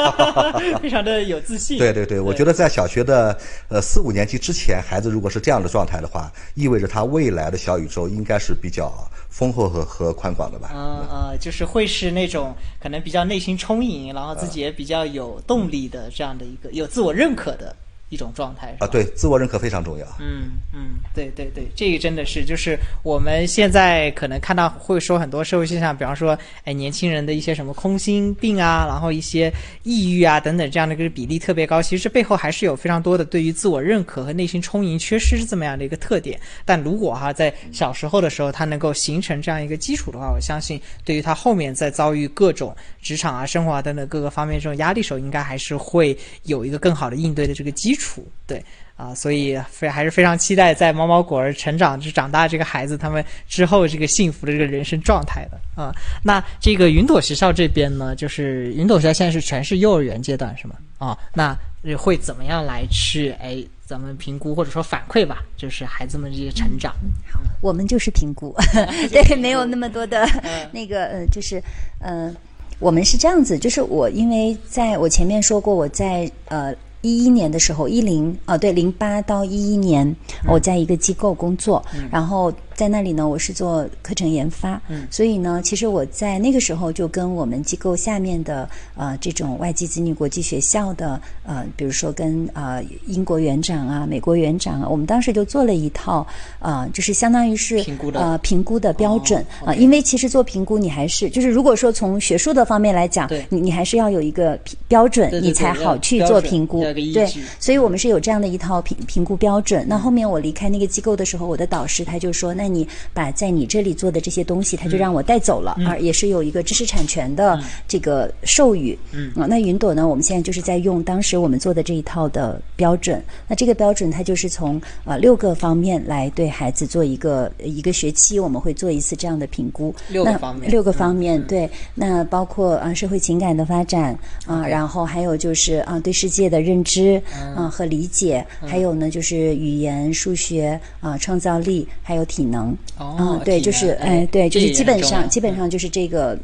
非常的有自信。对对对，我觉得在小学的呃四五年级之前，孩子如果是这样的状态的话，意味着他未来的小宇宙应该是比较丰厚和和宽广的吧。嗯呃，就是会是那种可能比较内心充盈，然后自己也比较有动力的这样的一个有自我认可的一种状态。啊，对，自我认可非常重要。嗯嗯，对对对，这个真的是，就是我们现在可能看到会说很多社会现象，比方说，哎，年轻人的一些什么空心病啊，然后一些抑郁啊等等这样的一个比例特别高。其实背后还是有非常多的对于自我认可和内心充盈缺失这么样的一个特点。但如果哈在小时候的时候，他能够形成这样一个基础的话，我相信对于他后面在遭遇各种职场啊、生活啊等等各个方面这种压力时候，应该还是会有一个更好的应对的这个基础。对。啊，所以非还是非常期待在猫猫果儿成长就长大这个孩子他们之后这个幸福的这个人生状态的啊。那这个云朵学校这边呢，就是云朵学校现在是全是幼儿园阶段是吗？啊，那会怎么样来去哎咱们评估或者说反馈吧，就是孩子们这些成长。好我们就是评估，对，没有那么多的 那个呃，就是呃，我们是这样子，就是我因为在我前面说过，我在呃。一一年的时候，一零啊，对，零八到一一年，我在一个机构工作，然后在那里呢，我是做课程研发，嗯。所以呢，其实我在那个时候就跟我们机构下面的呃这种外籍子女国际学校的呃，比如说跟呃英国园长啊、美国园长啊，我们当时就做了一套呃，就是相当于是评估的。呃评估的标准。哦啊、因为其实做评估你还是就是如果说从学术的方面来讲对，你你还是要有一个评标准，对对对你才好去做评估。对，所以我们是有这样的一套评评估标准。那后面我离开那个机构的时候，我的导师他就说：“那你把在你这里做的这些东西，他就让我带走了，啊，也是有一个知识产权的这个授予。”嗯，啊，那云朵呢，我们现在就是在用当时我们做的这一套的标准。那这个标准它就是从呃六个方面来对孩子做一个一个学期我们会做一次这样的评估。那六个方面六个方面，对，那包括啊社会情感的发展啊，然后还有就是啊对世界的认知啊和理解，还有呢就是语言、数学啊创造力，还有体能。哦啊，对，就是哎，对，就是基本上基本上就是这个。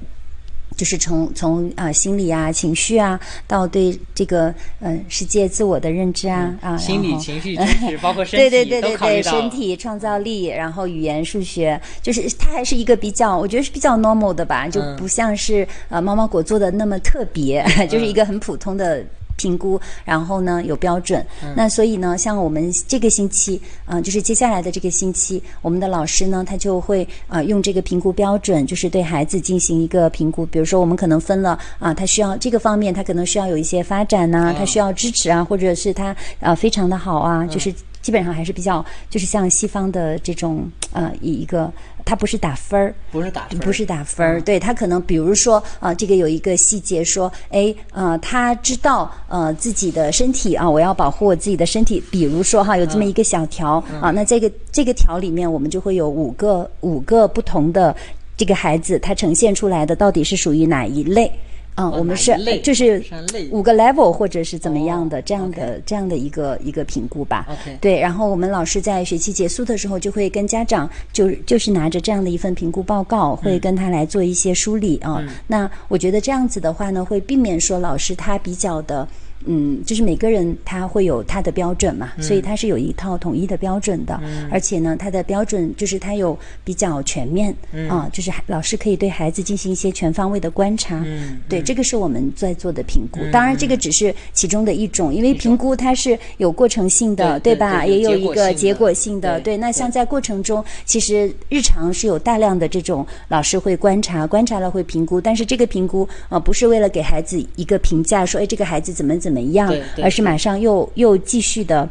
就是从从啊、心理啊情绪啊到对这个嗯、呃世界自我的认知啊、啊心理、情绪、知识，包括身体，对对对对对，身体、创造力，然后语言、数学，就是它还是一个比较，我觉得是比较 normal 的吧，就嗯不像是呃猫猫果做的那么特别，就是一个很普通的。评估，然后呢有标准。那所以呢，像我们这个星期，嗯、就是接下来的这个星期，我们的老师呢，他就会呃用这个评估标准，就是对孩子进行一个评估。比如说，我们可能分了啊、他需要这个方面，他可能需要有一些发展呐、他需要支持啊，或者是他呃非常的好啊，就是基本上还是比较就是像西方的这种呃以一个，他不是打分儿，不是打分不是打分儿，对他可能比如说啊、这个有一个细节说，哎，呃，他知道呃自己的身体啊，我要保护我自己的身体，比如说哈，有这么一个小条、啊，那这个这个条里面我们就会有五个五个不同的这个孩子，他呈现出来的到底是属于哪一类？嗯，我们是就是五个 level 或者是怎么样的、哦这样的这样的一个一个评估吧。对，然后我们老师在学期结束的时候，就会跟家长就就是拿着这样的一份评估报告，会跟他来做一些梳理啊。那我觉得这样子的话呢，会避免说老师他比较的。嗯，就是每个人他会有他的标准嘛，所以他是有一套统一的标准的，而且呢，他的标准就是他有比较全面、啊，就是老师可以对孩子进行一些全方位的观察，对，这个是我们在做的评估。当然，这个只是其中的一种，因为评估它是有过程性的，对对吧？也有一个结结果果性的，对对。那像在过程中，其实日常是有大量的这种老师会观察，观察了会评估，但是这个评估呃不是为了给孩子一个评价，说哎这个孩子怎么怎么样对，对而是马上又又继续的。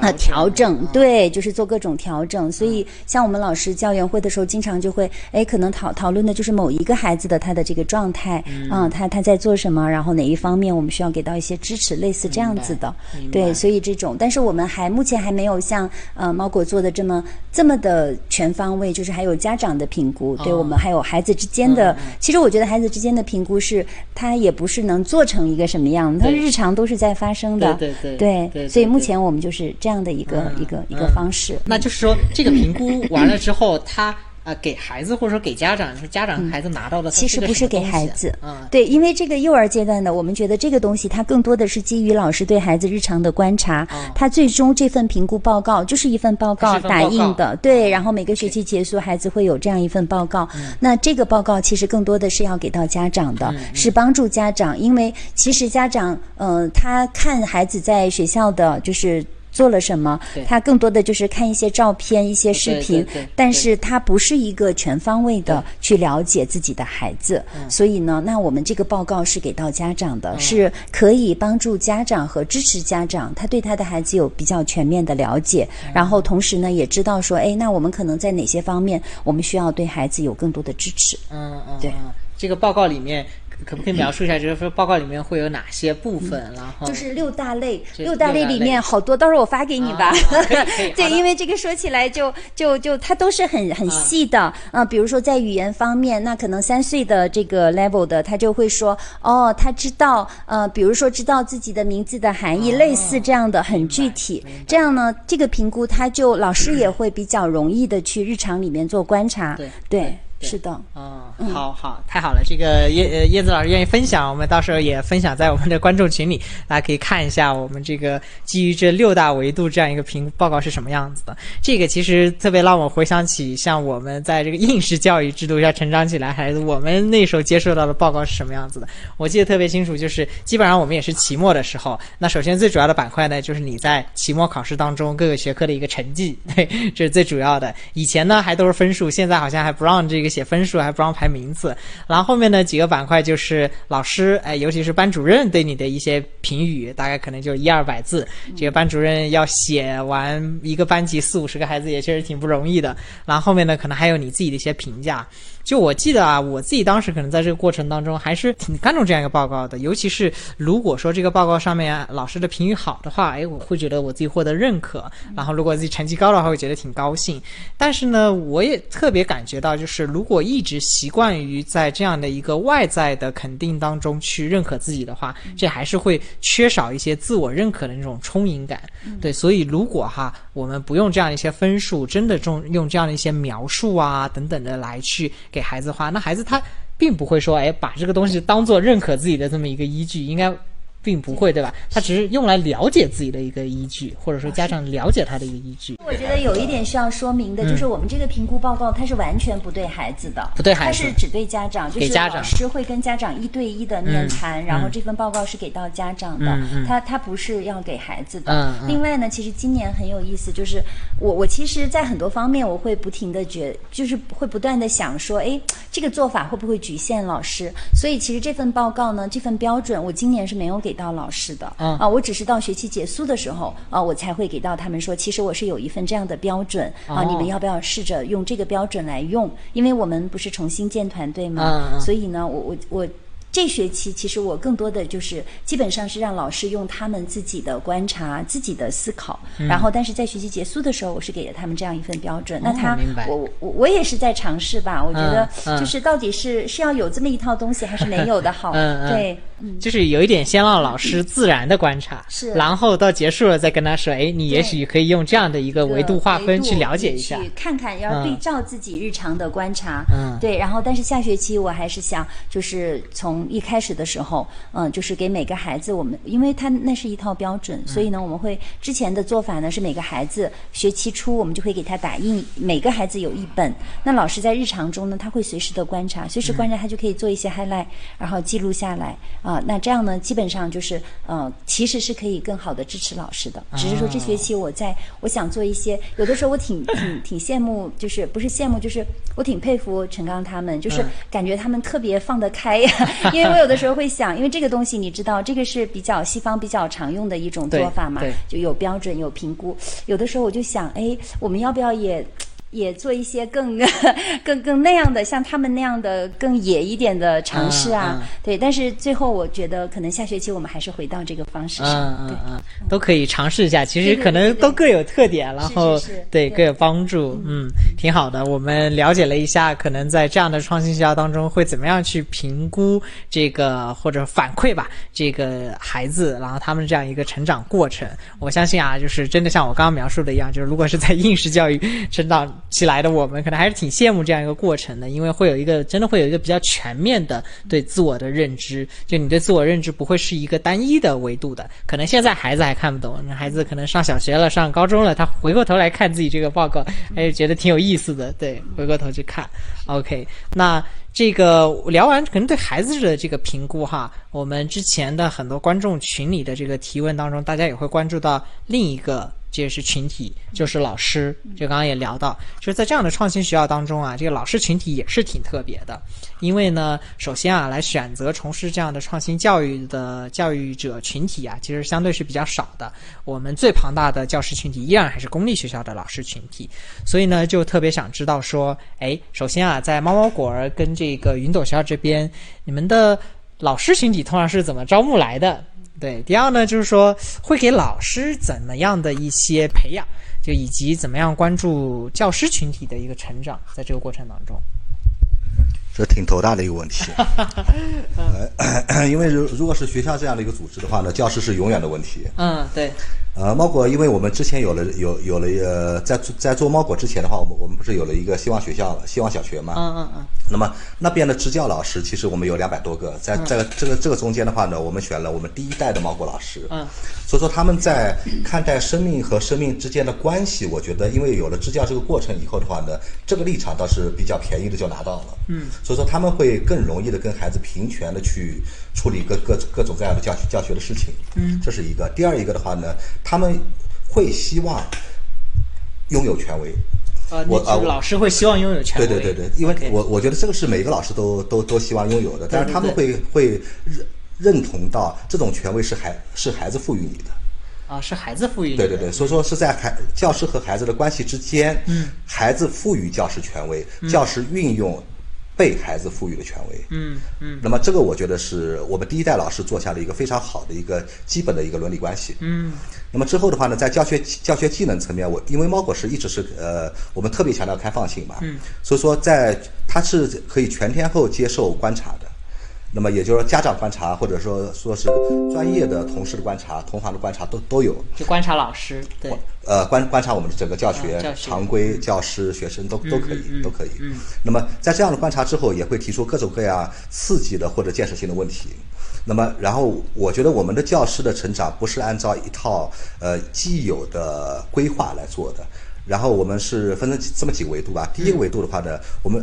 啊，调整对，就是做各种调整。所以，像我们老师教员会的时候，经常就会，哎，可能讨讨论的就是某一个孩子的他的这个状态，啊，他他在做什么，然后哪一方面我们需要给到一些支持，类似这样子的。对，所以这种，但是我们还目前还没有像呃猫果做的这么这么的全方位，就是还有家长的评估，对我们还有孩子之间的。其实我觉得孩子之间的评估是，他也不是能做成一个什么样，他日常都是在发生的。对对对对对所以目前我们就是这样的一个一个一个方式。那就是说，这个评估完了之后，他啊给孩子或者说给家长，就是家长和孩子拿到的，它其实不是给孩子，嗯，对，因为这个幼儿阶段呢，我们觉得这个东西它更多的是基于老师对孩子日常的观察，它最终这份评估报告就是一份报告打印的，对，然后每个学期结束，孩子会有这样一份报告。那这个报告其实更多的是要给到家长的，是帮助家长，因为其实家长，呃，他看孩子在学校的就是。做了什么？他更多的就是看一些照片、一些视对频但是他不是一个全方位的去了解自己的孩子，所以呢，那我们这个报告是给到家长的，是可以帮助家长和支持家长，他对他的孩子有比较全面的了解，然后同时呢，也知道说，哎，那我们可能在哪些方面，我们需要对孩子有更多的支持。嗯嗯，对。嗯，这个报告里面可不可以描述一下，就是说报告里面会有哪些部分？然后就是六大类，六大类里面好多，到时候我发给你吧。对，因为这个说起来就就就它都是很很细的啊、比如说在语言方面，那可能三岁的这个 level 的，他就会说哦，他知道呃，比如说知道自己的名字的含义，类似这样的很具体。这样呢，这个评估他就老师也会比较容易的去日常里面做观察。对是的。嗯，好好，太好了！这个叶呃叶子老师愿意分享，我们到时候也分享在我们的观众群里，大家可以看一下我们这个基于这六大维度这样一个评报告是什么样子的。这个其实特别让我回想起，像我们在这个应试教育制度下成长起来，孩子我们那时候接受到的报告是什么样子的。我记得特别清楚，就是基本上我们也是期末的时候，那首先最主要的板块呢，就是你在期末考试当中各个学科的一个成绩，对，这是最主要的。以前呢还都是分数，现在好像还不让这个写分数，还不让排名次。然后后面呢几个板块就是老师，哎，尤其是班主任对你的一些评语，大概可能就一二百字。这个班主任要写完一个班级四五十个孩子，也确实挺不容易的。然后后面呢，可能还有你自己的一些评价。就我记得啊，我自己当时可能在这个过程当中还是挺看重这样一个报告的，尤其是如果说这个报告上面、啊、老师的评语好的话，哎，我会觉得我自己获得认可。然后如果自己成绩高的话，会觉得挺高兴。但是呢，我也特别感觉到，就是如果一直习惯于在这样的一个外在的肯定当中去认可自己的话，这还是会缺少一些自我认可的那种充盈感。对，所以如果哈，我们不用这样一些分数，真的用用这样的一些描述啊等等的来去给孩子花，那孩子他并不会说，哎，把这个东西当做认可自己的这么一个依据，应该并不会，对吧？它只是用来了解自己的一个依据，或者说家长了解他的一个依据。我觉得有一点需要说明的，就是我们这个评估报告它是完全不对孩子的，不对孩子。它是只对家长，就是给家长。老师会跟家长一对一的面谈，然后这份报告是给到家长的，它它不是要给孩子的。另外呢，其实今年很有意思，就是我我其实，在很多方面我会不停的觉，就是会不断的想说，哎，这个做法会不会局限老师？所以其实这份报告呢，这份标准，我今年是没有给到老师的。嗯啊，我只是到学期结束的时候啊，我才会给到他们说，其实我是有一份这样的标准啊，哦你们要不要试着用这个标准来用？因为我们不是重新建团队嘛，所以呢，我我我。这学期其实我更多的就是基本上是让老师用他们自己的观察、自己的思考，然后但是在学期结束的时候，我是给了他们这样一份标准。那他我我我也是在尝试吧，我觉得就是到底是是要有这么一套东西，还是没有的好？嗯嗯，就是有一点先让老师自然的观察，是然后到结束了再跟他说，哎，你也许可以用这样的一个维度划分去了解一下。去看看，要对照自己日常的观察。嗯对。然后，但是下学期我还是想，就是从一开始的时候，嗯，就是给每个孩子，我们因为他那是一套标准，嗯所以呢，我们会之前的做法呢是每个孩子学期初我们就会给他打印，每个孩子有一本。那老师在日常中呢，他会随时的观察，随时观察，他就可以做一些 highlight，然后记录下来啊、那这样呢，基本上就是呃，其实是可以更好的支持老师的。只是说这学期我在我想做一些，有的时候我挺挺挺羡慕，就是不是羡慕，就是我挺佩服陈刚他们，就是感觉他们特别放得开呀。因为我有的时候会想，因为这个东西你知道，这个是比较西方比较常用的一种做法嘛就有标准有评估。有的时候我就想，哎，我们要不要也？也做一些更 更更那样的，像他们那样的更野一点的尝试啊，嗯嗯对。但是最后我觉得，可能下学期我们还是回到这个方式上，对嗯嗯。嗯，都可以尝试一下。其实可能都各有特点，然后对各有帮助。嗯，挺好的。我们了解了一下，可能在这样的创新学校当中会怎么样去评估这个或者反馈吧，这个孩子，然后他们这样一个成长过程。我相信啊，就是真的像我刚刚描述的一样，就是如果是在应试教育成长起来的我们，可能还是挺羡慕这样一个过程的，因为会有一个真的会有一个比较全面的对自我的认知，就你对自我认知不会是一个单一的维度的。可能现在孩子还看不懂，那孩子可能上小学了、上高中了，他回过头来看自己这个报告，还是，觉得挺有意思的，对，回过头去看。OK，那这个聊完可能对孩子的这个评估哈，我们之前的很多观众群里的这个提问当中，大家也会关注到另一个。这是群体，就是老师。就刚刚也聊到，就是在这样的创新学校当中啊，这个老师群体也是挺特别的。因为呢，首先啊，来选择从事这样的创新教育的教育者群体啊，其实相对是比较少的。我们最庞大的教师群体依然还是公立学校的老师群体。所以呢，就特别想知道说，哎，首先啊，在猫猫果儿跟这个云朵学校这边，你们的老师群体通常是怎么招募来的？对，第二呢，就是说会给老师怎么样的一些培养，就以及怎么样关注教师群体的一个成长，在这个过程当中。这挺头大的一个问题，呃，因为如如果是学校这样的一个组织的话呢，教师是永远的问题。嗯，对，呃，猫果，因为我们之前有了有有了呃，在在做猫果之前的话，我们我们不是有了一个希望学校了，希望小学嘛。嗯嗯嗯，那么那边的支教老师，其实我们有两百多个，在这个这个这个中间的话呢，我们选了我们第一代的猫果老师。嗯，所以说他们在看待生命和生命之间的关系，我觉得因为有了支教这个过程以后的话呢，这个立场倒是比较便宜的就拿到了。嗯，所以说他们会更容易的跟孩子平权的去处理各各各种各样的教学教学的事情。嗯，这是一个。第二一个的话呢，他们会希望拥有权威。呃，老师会希望拥有权威。对对对对，因为我我觉得这个是每个老师都都都希望拥有的，但是他们会会认认同到这种权威是孩是孩子赋予你的。啊是孩子赋予你的。对对对，所以说是在孩教师和孩子的关系之间，嗯，孩子赋予教师权威，教师运用被孩子赋予的权威，嗯嗯。那么这个我觉得是我们第一代老师做下的一个非常好的一个基本的一个伦理关系。嗯。那么之后的话呢，在教学教学技能层面，我因为猫果实一直是呃，我们特别强调开放性嘛，嗯，所以说在它是可以全天候接受观察的。那么也就是说，家长观察，或者说说是专业的同事的观察、同行的观察都都有。就观察老师，对，呃，观观察我们的整个教学、啊教学常规、教师、学生都都可以，嗯都可以。那么在这样的观察之后，也会提出各种各样刺激的或者建设性的问题。那么，然后我觉得我们的教师的成长不是按照一套呃既有的规划来做的。然后我们是分成这么几个维度吧。第一个维度的话呢，我们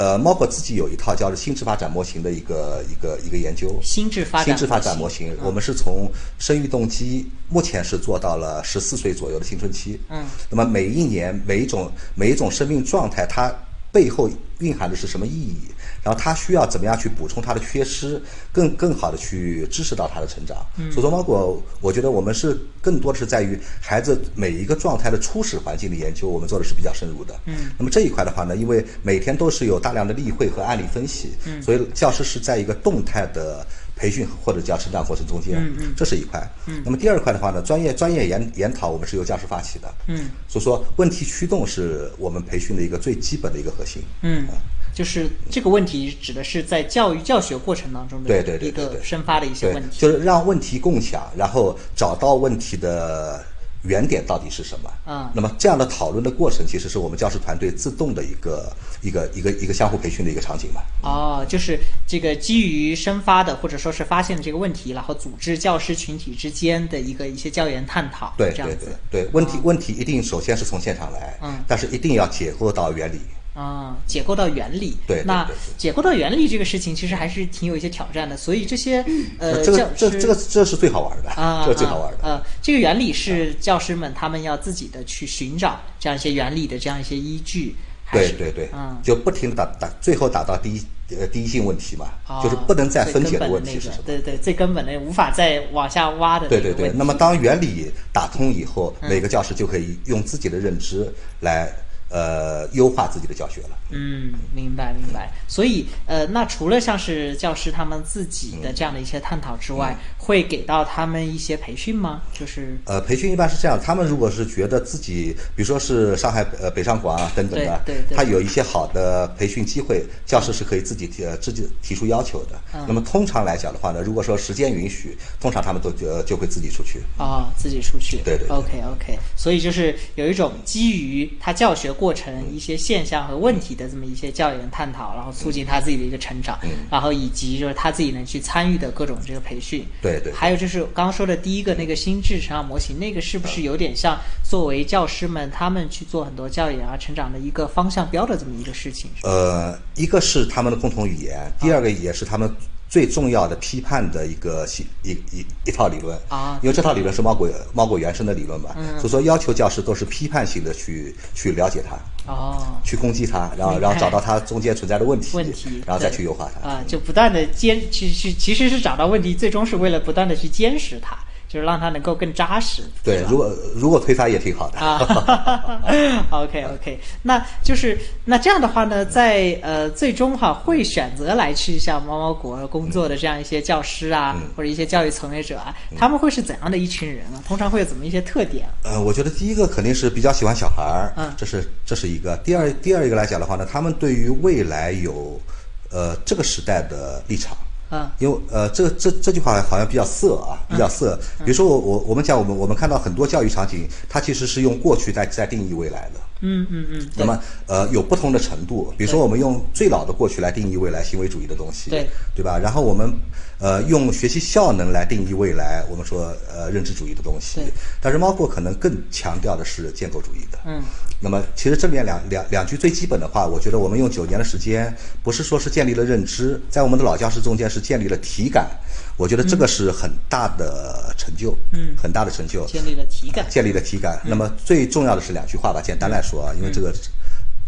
呃猫狗自己有一套叫做心智发展模型的一个一个一个研究。心智发展心智发展模型，我们是从生育动机目前是做到了十四岁左右的青春期。嗯。那么每一年每一种每一种生命状态，它背后蕴含的是什么意义？然后他需要怎么样去补充他的缺失，更更好的去支持到他的成长。所以说，包括我觉得我们是更多的是在于孩子每一个状态的初始环境的研究，我们做的是比较深入的。嗯。那么这一块的话呢，因为每天都是有大量的例会和案例分析，嗯所以教师是在一个动态的培训或者叫成长过程中间，嗯嗯这是一块。嗯。那么第二块的话呢，专业专业研研讨我们是由教师发起的。嗯。所以说，问题驱动是我们培训的一个最基本的一个核心。嗯，就是这个问题指的是在教育教学过程当中的对对对一个生发的一些对问，题。就是让问题共享，然后找到问题的原点到底是什么。嗯那么这样的讨论的过程，其实是我们教师团队自动的一个一个一个一个相互培训的一个场景嘛。哦，就是这个基于生发的或者说是发现的这个问题，然后组织教师群体之间的一个一些教研探讨，对对这样子对。对，问题问题一定首先是从现场来，嗯但是一定要解构到原理。啊、解构到原理。对对那解构到原理这个事情，其实还是挺有一些挑战的。所以这些呃，这个这这个这是最好玩的，啊，这是最好玩的。呃，这个原理是教师们他们要自己的去寻找这样一些原理的这样一些依据，对对对，嗯，就不停的打打，最后打到第一呃第一性问题嘛，哦就是不能再分解的问题是什么。个对对，最根本的无法再往下挖的对对对，那么当原理打通以后，嗯每个教师就可以用自己的认知来呃优化自己的教学了。嗯，明白明白。所以呃，那除了像是教师他们自己嗯的这样的一些探讨之外，会给到他们一些培训吗？就是呃，培训一般是这样，他们如果是觉得自己，比如说是上海呃北上广啊等等的，对对对他有一些好的培训机会，教师是可以自己提呃自己提出要求的。嗯那么通常来讲的话呢，如果说时间允许，通常他们都呃就会自己出去。哦，自己出去。对对对 OK OK，所以就是有一种基于他教学过程一些现象和问题的这么一些教研探讨，然后促进他自己的一个成长，嗯然后以及就是他自己能去参与的各种这个培训。对对还有就是刚刚说的第一个那个心智成长模型，那个是不是有点像作为教师们他们去做很多教研啊、成长的一个方向标的这么一个事情？呃，一个是他们的共同语言，第二个也是他们最重要的批判的一个系一一一套理论啊因为这套理论是猫狗猫狗原生的理论嘛，嗯所以说要求教师都是批判性的去去了解它。哦。去攻击它，然后然后找到它中间存在的问题，问题，然后再去优化它。啊，就不断的坚，去去其实是找到问题，最终是为了不断的去坚持它，就是让它能够更扎实。对如果如果推它也挺好的。啊，OK OK，那就是那这样的话呢，在呃最终哈会选择来去像猫猫国工作的这样一些教师啊，嗯或者一些教育从业者啊，他们会是怎样的一群人啊？通常会有怎么一些特点？呃，我觉得第一个肯定是比较喜欢小孩儿，嗯这是这是一个。第二第二一个来讲的话呢，他们对于未来有呃这个时代的立场。嗯因为呃，这这这句话好像比较色啊，比较色。比如说我我我们讲我们我们看到很多教育场景，它其实是用过去在在定义未来的。嗯嗯嗯，那么呃有不同的程度，比如说我们用最老的过去来定义未来行为主义的东西，对对吧？然后我们呃用学习效能来定义未来，我们说呃认知主义的东西对。但是猫过可能更强调的是建构主义的。嗯。那么其实这里面两两两句最基本的话，我觉得我们用九年的时间，不是说是建立了认知，在我们的老教师中间是建立了体感，我觉得这个是很大的成就，嗯很大的成就。建立了体感。建立了体感。那么最重要的是两句话吧，简单来说啊，因为这个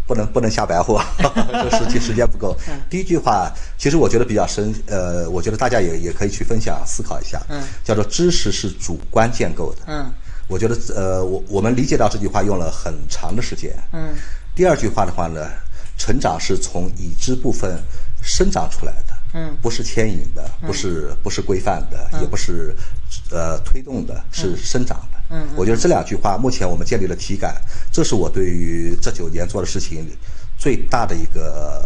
不能不能瞎白活，这时间时间不够。第一句话其实我觉得比较深，呃，我觉得大家也也可以去分享思考一下，嗯叫做知识是主观建构的。嗯我觉得呃，我我们理解到这句话用了很长的时间。嗯。第二句话的话呢，成长是从已知部分生长出来的，嗯。不是牵引的，不是不是规范的，也不是呃推动的，是生长的。嗯。我觉得这两句话，目前我们建立了体感，这是我对于这九年做的事情最大的一个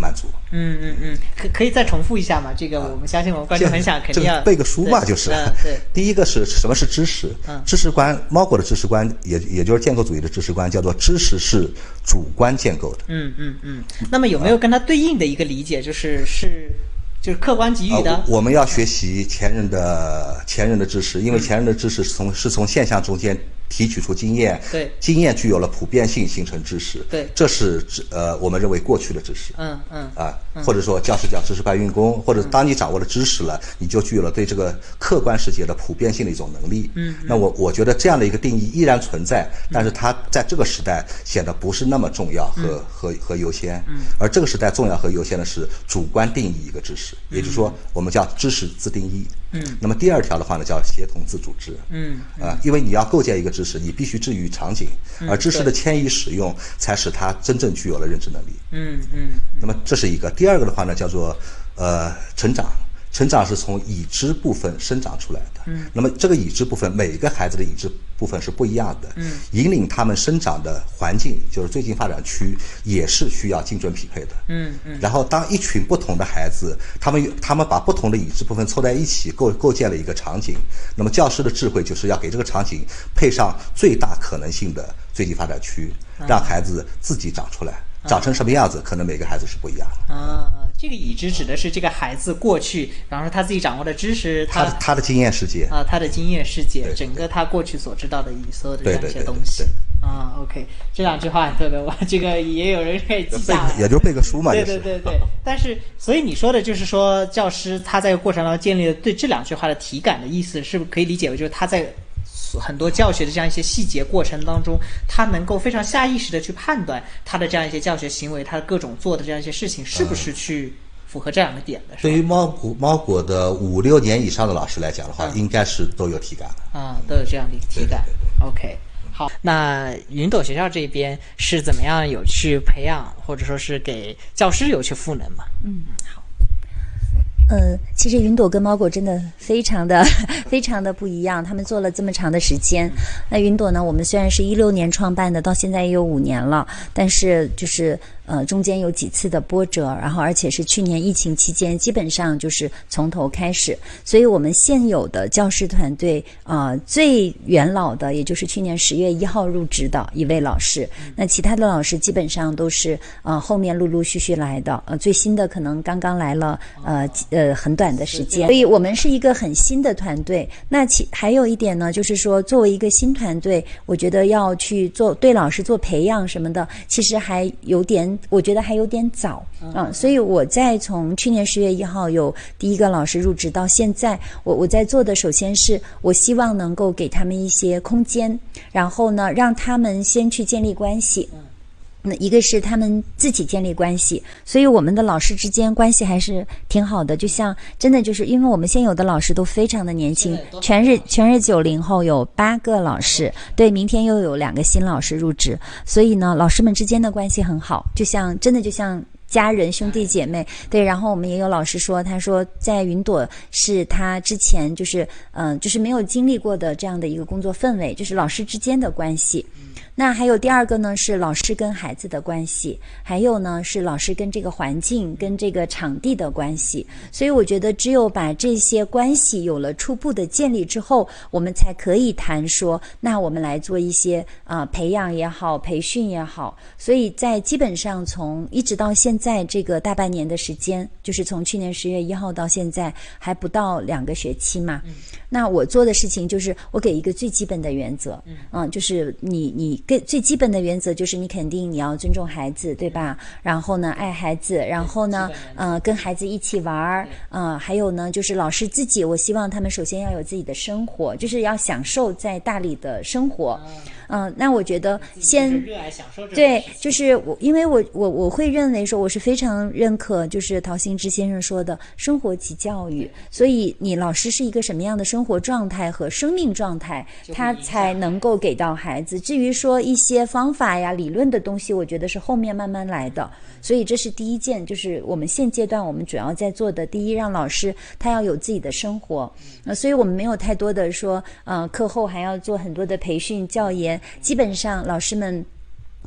满足。嗯嗯嗯，可可以再重复一下吗？这个我们相信我们观众很想肯定要背个书吧，就是。嗯对。第一个是什么是知识？嗯知识观，猫狗的知识观，也也就是建构主义的知识观，叫做知识是主观建构的。嗯嗯嗯，那么有没有跟它对应的一个理解，就是是就是客观给予的。呃我们要学习前人的前人的知识，因为前人的知识是从是从现象中间提取出经验，对。经验具有了普遍性，形成知识，对。这是知呃我们认为过去的知识，嗯嗯。啊，或者说教师讲知识搬运工，或者当你掌握了知识了，你就具有了对这个客观世界的普遍性的一种能力。嗯，那我我觉得这样的一个定义依然存在，但是它在这个时代显得不是那么重要和、和和优先。嗯，而这个时代重要和优先的是主观定义一个知识，也就是说我们叫知识自定义。嗯，那么第二条的话呢，叫协同自主制。嗯啊，因为你要构建一个知识，你必须置于场景，嗯而知识的迁移使用才使它真正具有了认知能力。嗯嗯那么这是一个。第二个的话呢，叫做呃成长。成长是从已知部分生长出来的。嗯。那么这个已知部分，每一个孩子的已知部分是不一样的。嗯。引领他们生长的环境，就是最近发展区，也是需要精准匹配的。嗯嗯。然后，当一群不同的孩子，他们他们把不同的已知部分凑在一起，构构建了一个场景。那么，教师的智慧就是要给这个场景配上最大可能性的最近发展区，让孩子自己长出来。长成什么样子，可能每个孩子是不一样的。啊，这个已知指的是这个孩子过去，比方说他自己掌握的知识，他的他的经验世界，啊，他的经验世界，整个他过去所知道的所有的这样一些东西。啊，OK，这两句话很特别，我这个也有人可以记下来。也就背个书嘛，对就是对对对，但是所以你说的就是说，教师他在过程当中建立了对这两句话的体感的意思，是不是可以理解为就是他在很多教学的这样一些细节过程当中，他能够非常下意识的去判断他的这样一些教学行为，他的各种做的这样一些事情是不是去符合这两个点的？对于猫果猫果的五六年以上的老师来讲的话，嗯应该是都有体感的。啊，都有这样的一个体感对。OK，好，那云朵学校这边是怎么样有去培养，或者说是给教师有去赋能嘛？嗯，其实云朵跟猫果真的非常的 非常的不一样，他们做了这么长的时间。那云朵呢，我们虽然是一六年创办的，到现在也有五年了，但是就是呃中间有几次的波折，然后而且是去年疫情期间，基本上就是从头开始。所以我们现有的教师团队啊、呃最元老的，也就是去年十月一号入职的一位老师，那其他的老师基本上都是呃后面陆陆续续来的，呃最新的可能刚刚来了呃呃很短的时间，所以我们是一个很新的团队。那其还有一点呢，就是说作为一个新团队，我觉得要去做对老师做培养什么的，其实还有点，我觉得还有点早啊、所以我在从去年十月一号有第一个老师入职到现在，我我在做的首先是我希望能够给他们一些空间，然后呢让他们先去建立关系。那一个是他们自己建立关系，所以我们的老师之间关系还是挺好的。就像真的就是，因为我们现有的老师都非常的年轻，全是全是九零后，有八个老师，对，明天又有两个新老师入职，所以呢，老师们之间的关系很好，就像真的就像。家人、兄弟姐妹，对，然后我们也有老师说，他说在云朵是他之前就是嗯、就是没有经历过的这样的一个工作氛围，就是老师之间的关系。那还有第二个呢，是老师跟孩子的关系，还有呢是老师跟这个环境、跟这个场地的关系。所以我觉得，只有把这些关系有了初步的建立之后，我们才可以谈说，那我们来做一些啊、培养也好，培训也好。所以在基本上从一直到现在这个大半年的时间，就是从去年十月一号到现在，还不到两个学期嘛。那我做的事情就是我给一个最基本的原则，嗯，就是你你跟最基本的原则就是你肯定你要尊重孩子，对吧？然后呢，爱孩子，然后呢，呃，跟孩子一起玩儿，嗯、还有呢，就是老师自己，我希望他们首先要有自己的生活，就是要享受在大理的生活，嗯、那我觉得先热爱享受这种对就是我，因为我我我会认为说，我是非常认可，就是陶行知先生说的“生活即教育”，所以你老师是一个什么样的生活状态和生命状态，他才能够给到孩子。至于说一些方法呀、理论的东西，我觉得是后面慢慢来的。所以这是第一件，就是我们现阶段我们主要在做的，第一，让老师他要有自己的生活，呃，所以我们没有太多的说，呃，课后还要做很多的培训教研，基本上老师们。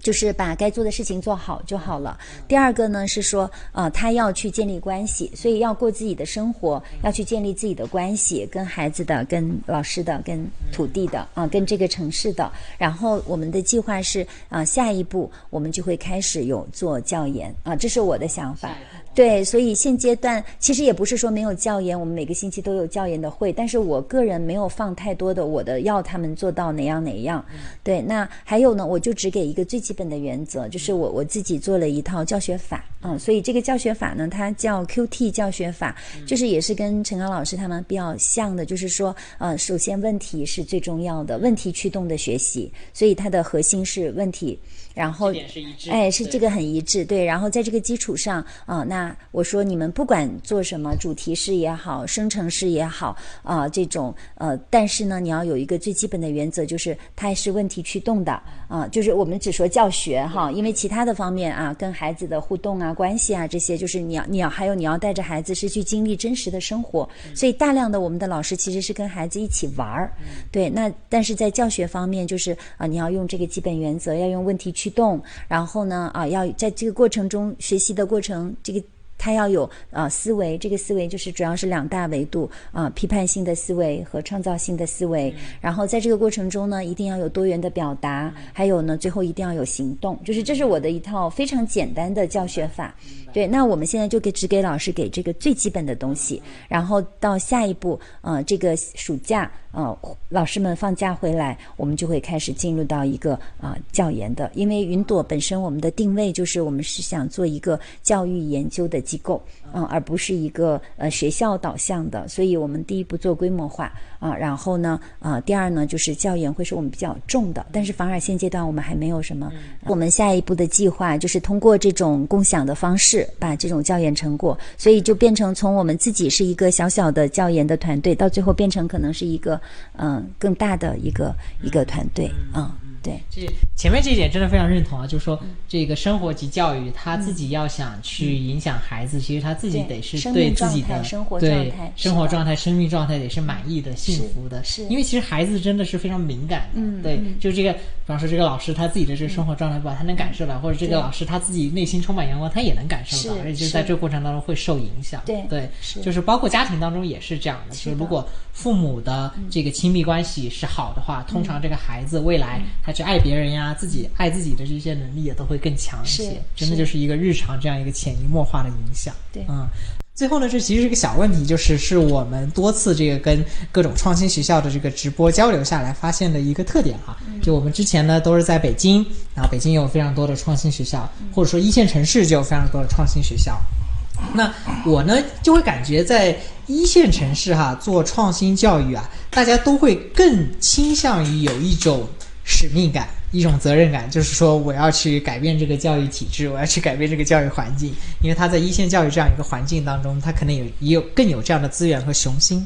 就是把该做的事情做好就好了。第二个呢是说，呃，他要去建立关系，所以要过自己的生活，要去建立自己的关系，跟孩子的、跟老师的、跟土地的啊、跟这个城市的。然后我们的计划是，啊、下一步我们就会开始有做教研啊、这是我的想法。对，所以现阶段其实也不是说没有教研，我们每个星期都有教研的会，但是我个人没有放太多的我的要他们做到哪样哪样。对，那还有呢，我就只给一个最基本的原则，就是我我自己做了一套教学法，嗯，所以这个教学法呢，它叫 QT 教学法，就是也是跟陈刚老师他们比较像的，就是说，呃，首先问题是最重要的，问题驱动的学习，所以它的核心是问题。然后这点是一致哎，是这个很一致，对。然后在这个基础上，啊、那我说你们不管做什么，主题式也好，生成式也好，啊、这种呃，但是呢，你要有一个最基本的原则，就是它是问题驱动的，啊、就是我们只说教学哈，因为其他的方面啊，跟孩子的互动啊、关系啊这些，就是你要你要还有你要带着孩子是去经历真实的生活，所以大量的我们的老师其实是跟孩子一起玩儿，对。那但是在教学方面，就是啊、你要用这个基本原则，要用问题驱动，然后呢啊，要在这个过程中学习的过程，这个。它要有啊、思维，这个思维就是主要是两大维度啊、批判性的思维和创造性的思维。然后在这个过程中呢，一定要有多元的表达，还有呢，最后一定要有行动。就是这是我的一套非常简单的教学法。对，那我们现在就给只给老师给这个最基本的东西，然后到下一步，呃，这个暑假，呃，老师们放假回来，我们就会开始进入到一个啊、教研的，因为云朵本身我们的定位就是我们是想做一个教育研究的机构，嗯、而不是一个呃学校导向的，所以我们第一步做规模化啊、然后呢，啊、第二呢就是教研会是我们比较重的，但是反而现阶段我们还没有什么，我们下一步的计划就是通过这种共享的方式，把这种教研成果，所以就变成从我们自己是一个小小的教研的团队，到最后变成可能是一个嗯、更大的一个一个团队，嗯，对。这前面这一点真的非常认同啊，就是说这个生活及教育，他自己要想去影响孩子，其实他自己得是对自己的生活状态生活状态、生命状态得是满意的、幸福的。是。因为其实孩子真的是非常敏感的，嗯对，嗯。就这个，比方说这个老师他自己的这个生活状态不好，他能感受到，或者这个老师他自己内心充满阳光，他也能感受到，而且就是在这个过程当中会受影响。对对，是就是包括家庭当中也是这样的就是如果父母的这个亲密关系是好的话，通常这个孩子未来他去爱别人呀，自己爱自己的这些能力也都会更强一些，真的就是一个日常这样一个潜移默化的影响。对嗯。最后呢，这其实是一个小问题，就是是我们多次这个跟各种创新学校的这个直播交流下来发现的一个特点哈。就我们之前呢都是在北京，然后北京有非常多的创新学校，或者说一线城市就有非常多的创新学校。那我呢就会感觉在一线城市哈做创新教育啊，大家都会更倾向于有一种使命感、一种责任感，就是说我要去改变这个教育体制，我要去改变这个教育环境，因为他在一线教育这样一个环境当中，他可能有也有更有这样的资源和雄心。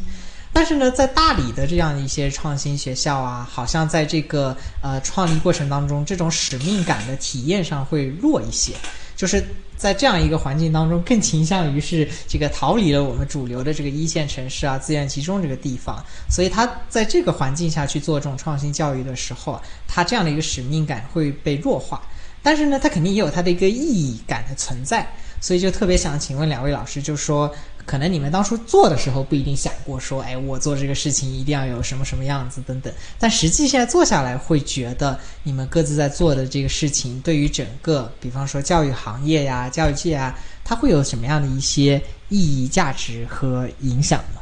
但是呢，在大理的这样一些创新学校啊，好像在这个呃创立过程当中，这种使命感的体验上会弱一些，就是在这样一个环境当中，更倾向于是这个逃离了我们主流的这个一线城市啊资源集中这个地方，所以他在这个环境下去做这种创新教育的时候，他这样的一个使命感会被弱化。但是呢，他肯定也有它的一个意义感的存在，所以就特别想请问两位老师，就说，可能你们当初做的时候不一定想过说，哎，我做这个事情一定要有什么什么样子等等，但实际现在做下来，会觉得你们各自在做的这个事情，对于整个，比方说教育行业呀、教育界啊，它会有什么样的一些意义、价值和影响呢？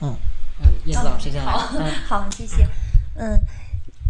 嗯，嗯，燕子老师先来，好，好，谢谢。嗯，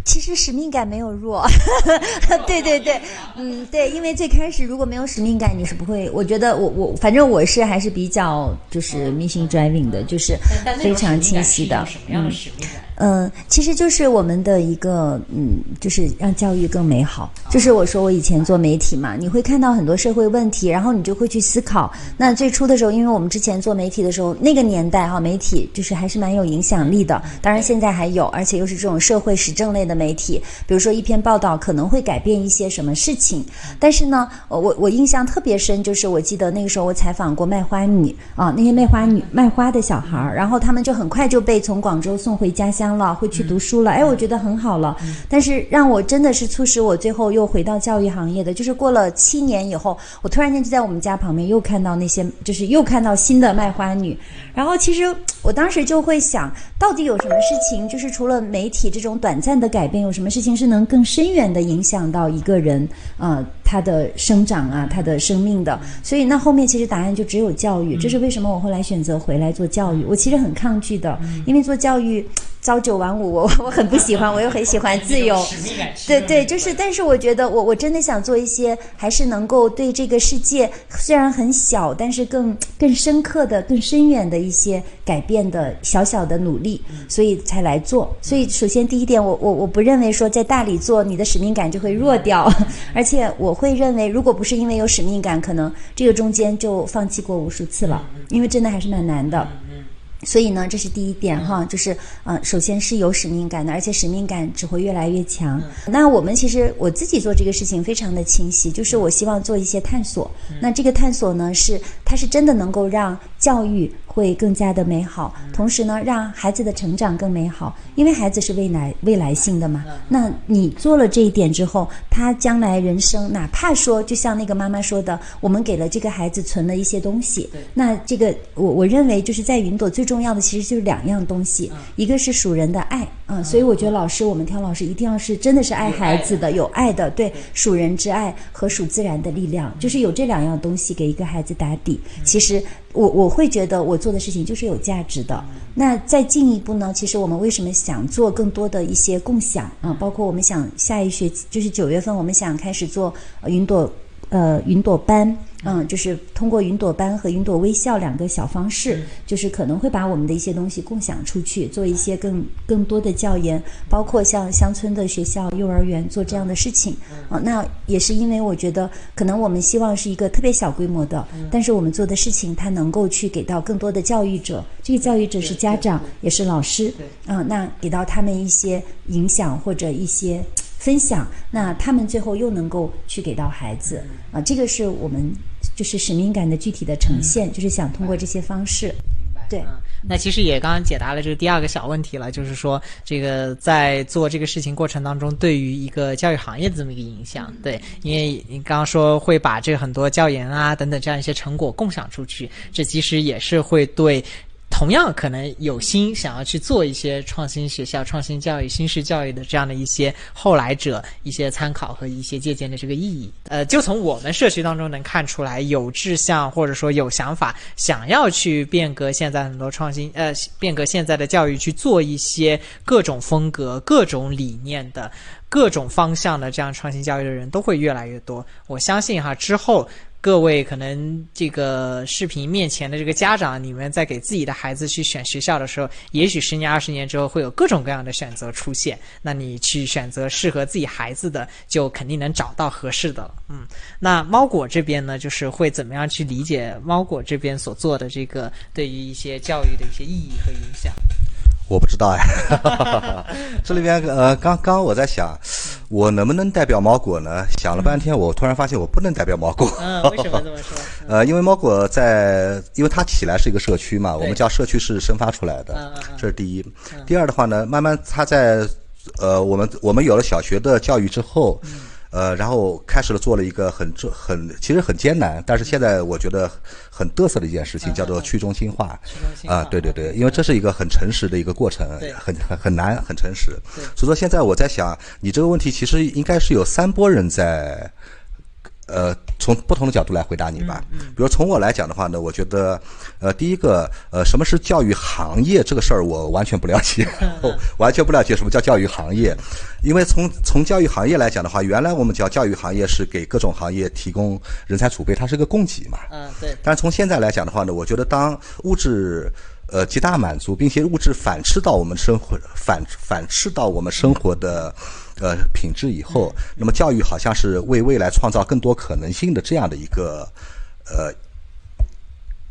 其实使命感没有弱，对对对，嗯，对，因为最开始如果没有使命感，你是不会。我觉得我我反正我是还是比较就是 mission driving 的，就是非常清晰的是一种。什么样的使命感？嗯，其实就是我们的一个，嗯，就是让教育更美好。就是我说我以前做媒体嘛，你会看到很多社会问题，然后你就会去思考。那最初的时候，因为我们之前做媒体的时候，那个年代哈，媒体就是还是蛮有影响力的。当然现在还有，而且又是这种社会时政类的媒体，比如说一篇报道可能会改变一些什么事情。但是呢，我我印象特别深，就是我记得那个时候我采访过卖花女啊，那些卖花女卖花的小孩儿，然后他们就很快就被从广州送回家乡。乡了，会去读书了，哎，我觉得很好了。但是让我真的是促使我最后又回到教育行业的，就是过了七年以后，我突然间就在我们家旁边又看到那些，就是又看到新的卖花女。然后其实我当时就会想，到底有什么事情，就是除了媒体这种短暂的改变，有什么事情是能更深远的影响到一个人啊他的生长啊他的生命的？所以那后面其实答案就只有教育。这是为什么我后来选择回来做教育？我其实很抗拒的，因为做教育。朝九晚五，我我很不喜欢，我又很喜欢自由。对对，就是，但是我觉得我我真的想做一些，还是能够对这个世界虽然很小，但是更更深刻的、更深远的一些改变的小小的努力，所以才来做。所以首先第一点，我我我不认为说在大理做你的使命感就会弱掉，而且我会认为，如果不是因为有使命感，可能这个中间就放弃过无数次了，因为真的还是蛮难的。所以呢，这是第一点哈，就是嗯，首先是有使命感的，而且使命感只会越来越强。那我们其实我自己做这个事情非常的清晰，就是我希望做一些探索。那这个探索呢，是它是真的能够让教育。会更加的美好，同时呢，让孩子的成长更美好，因为孩子是未来未来性的嘛。那你做了这一点之后，他将来人生，哪怕说就像那个妈妈说的，我们给了这个孩子存了一些东西。那这个我我认为就是在云朵最重要的其实就是两样东西，一个是属人的爱啊，所以我觉得老师我们挑老师一定要是真的是爱孩子的，有爱的，对属人之爱和属自然的力量，就是有这两样东西给一个孩子打底，其实。我我会觉得我做的事情就是有价值的。那再进一步呢？其实我们为什么想做更多的一些共享啊？包括我们想下一学期就是九月份，我们想开始做云朵。呃，云朵班，嗯，就是通过云朵班和云朵微笑两个小方式，就是可能会把我们的一些东西共享出去，做一些更更多的教研，包括像乡村的学校、幼儿园做这样的事情。啊，那也是因为我觉得，可能我们希望是一个特别小规模的，但是我们做的事情，它能够去给到更多的教育者，这个教育者是家长，也是老师，嗯，那给到他们一些影响或者一些。分享，那他们最后又能够去给到孩子啊，这个是我们就是使命感的具体的呈现，就是想通过这些方式。对，那其实也刚刚解答了这个第二个小问题了，就是说这个在做这个事情过程当中，对于一个教育行业的这么一个影响。对，因为你刚刚说会把这个很多教研啊等等这样一些成果共享出去，这其实也是会对。同样可能有心想要去做一些创新学校、创新教育、新式教育的这样的一些后来者一些参考和一些借鉴的这个意义。呃，就从我们社区当中能看出来，有志向或者说有想法，想要去变革现在很多创新，呃，变革现在的教育，去做一些各种风格、各种理念的各种方向的这样创新教育的人都会越来越多。我相信哈，之后。各位可能这个视频面前的这个家长，你们在给自己的孩子去选学校的时候，也许十年、二十年之后会有各种各样的选择出现。那你去选择适合自己孩子的，就肯定能找到合适的了。嗯，那猫果这边呢，就是会怎么样去理解猫果这边所做的这个对于一些教育的一些意义和影响？我不知道哎，这里边呃，刚刚我在想，我能不能代表猫果呢？想了半天，我突然发现我不能代表猫果。嗯，为什么这么说？呃，因为猫果在，因为它起来是一个社区嘛，我们叫社区是生发出来的，这是第一。第二的话呢，慢慢它在，呃，我们我们有了小学的教育之后。呃，然后开始了做了一个很很其实很艰难，但是现在我觉得很嘚瑟的一件事情，叫做去中心化。啊，对对对，因为这是一个很诚实的一个过程，很很很难，很诚实。所以说现在我在想，你这个问题其实应该是有三波人在。呃，从不同的角度来回答你吧。比如从我来讲的话呢，我觉得，呃，第一个，呃，什么是教育行业这个事儿，我完全不了解，完全不了解什么叫教育行业。因为从从教育行业来讲的话，原来我们叫教育行业是给各种行业提供人才储备，它是个供给嘛。嗯，对。但是从现在来讲的话呢，我觉得当物质呃极大满足，并且物质反吃到我们生活反反吃到我们生活的。呃，品质以后，那么教育好像是为未来创造更多可能性的这样的一个呃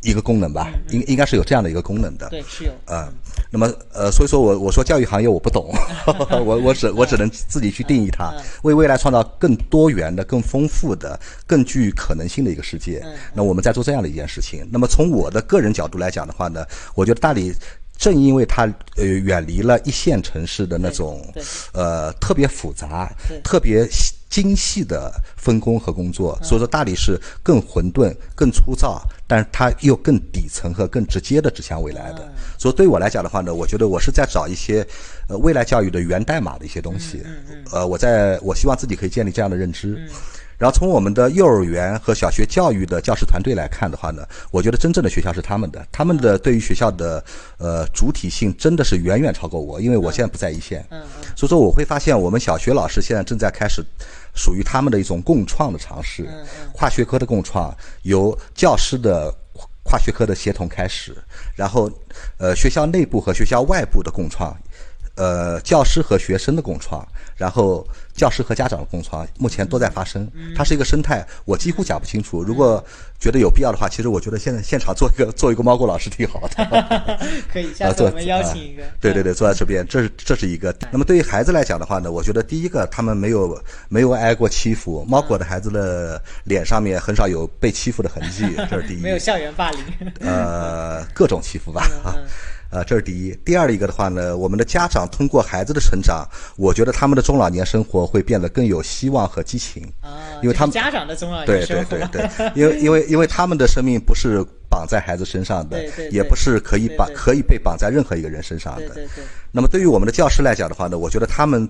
一个功能吧，应应该是有这样的一个功能的。对，是有。嗯，那么呃，所以说我我说教育行业我不懂，我我只我只能自己去定义它，为未来创造更多元的、更丰富的、更具可能性的一个世界。那我们在做这样的一件事情。那么从我的个人角度来讲的话呢，我觉得大理。正因为它呃远离了一线城市的那种呃特别复杂、特别细精细的分工和工作，所以说大理是更混沌、更粗糙，但是它又更底层和更直接的指向未来的。所以对我来讲的话呢，我觉得我是在找一些呃未来教育的源代码的一些东西。呃，我在我希望自己可以建立这样的认知。然后从我们的幼儿园和小学教育的教师团队来看的话呢，我觉得真正的学校是他们的，他们的对于学校的呃主体性真的是远远超过我，因为我现在不在一线，所以说我会发现我们小学老师现在正在开始属于他们的一种共创的尝试，跨学科的共创，由教师的跨学科的协同开始，然后呃学校内部和学校外部的共创，呃教师和学生的共创，然后教师和家长的共创，目前都在发生。它是一个生态，我几乎讲不清楚。如果觉得有必要的话，其实我觉得现在现场做一个 做一个猫狗老师挺好的。可以，下次我们邀请一个。啊对对对，坐在这边，这是这是一个。那么对于孩子来讲的话呢，我觉得第一个，他们没有没有挨过欺负，猫狗的孩子的脸上面很少有被欺负的痕迹，这是第一。没有校园霸凌。呃，各种欺负吧，啊，呃，这是第一。第二一个的话呢，我们的家长通过孩子的成长，我觉得他们的中老年生活会变得更有希望和激情，啊，因为他们家长的中老年对对生活对对，因为因为因为他们的生命不是绑在孩子身上的对对，也不是可以绑对对可以被绑在任何一个人身上的。对对对，那么对于我们的教师来讲的话呢，我觉得他们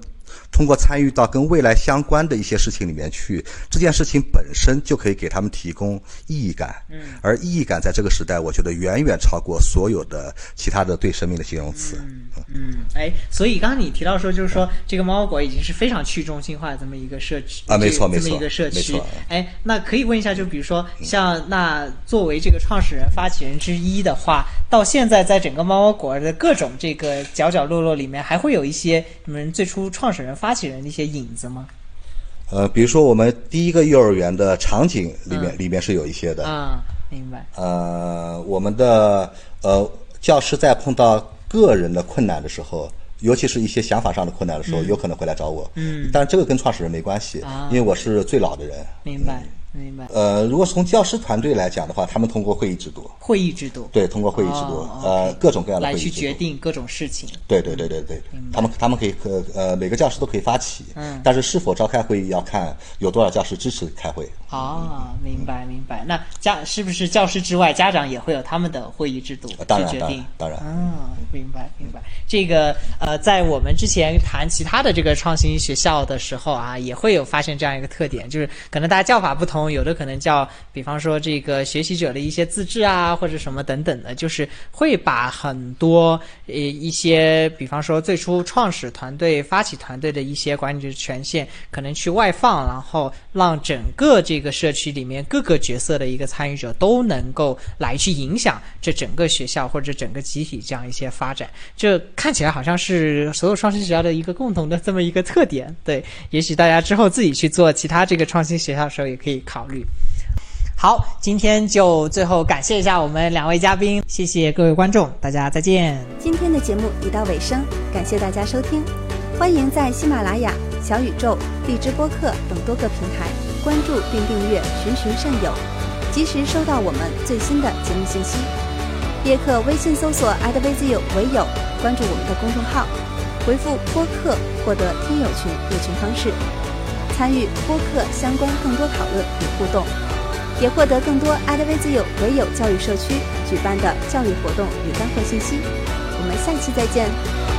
通过参与到跟未来相关的一些事情里面去，这件事情本身就可以给他们提供意义感。嗯，而意义感在这个时代，我觉得远远超过所有的其他的对生命的形容词。嗯，嗯哎，所以刚刚你提到说，就是说这个猫果已经是非常去中心化的这么一个社区啊没错没错这么没错一个社区。哎，那可以问一下，就比如说像那作为这个创始人、发起人之一的话，到现在在整个猫猫狗儿的各种这个角角落落里面，还会有一些你们最初创始人、发起人的一些影子吗？呃，比如说我们第一个幼儿园的场景里面，里面是有一些的。啊，明白。呃，我们的呃教师在碰到个人的困难的时候，尤其是一些想法上的困难的时候，有可能会来找我。嗯，但这个跟创始人没关系，啊因为我是最老的人。明白，明白。呃，如果从教师团队来讲的话，他们通过会议制度，会议制度，对，通过会议制度，哦呃，各种各样的来去会议制度。决定各种事情。对对对对对，他们他们可以呃呃每个教师都可以发起，嗯但是是否召开会议要看有多少教师支持开会。哦，明白明白。那家是不是教师之外，家长也会有他们的会议制度呃当然去决定当然？当然，啊，明白明白。这个呃，在我们之前谈其他的这个创新学校的时候啊，也会有发现这样一个特点，就是可能大家叫法不同，有的可能叫，比方说这个学习者的一些自治啊，或者什么等等的，就是会把很多呃一些，比方说最初创始团队、发起团队的一些管理权限，可能去外放，然后让整个这个社区里面各个角色的一个参与者都能够来去影响这整个学校或者整个集体这样一些发展。这看起来好像是所有创新学校的一个共同的这么一个特点。对，也许大家之后自己去做其他这个创新学校的时候也可以考虑。好，今天就最后感谢一下我们两位嘉宾，谢谢各位观众，大家再见。今天的节目已到尾声，感谢大家收听。欢迎在喜马拉雅、小宇宙、荔枝播客等多个平台关注并订阅“循循善友”，及时收到我们最新的节目信息。也可微信搜索 “advizio 唯有”，关注我们的公众号，回复“播客”获得听友群入群方式，参与播客相关更多讨论与互动，也获得更多爱的微自由唯有教育社区举办的教育活动与干货信息。我们下期再见。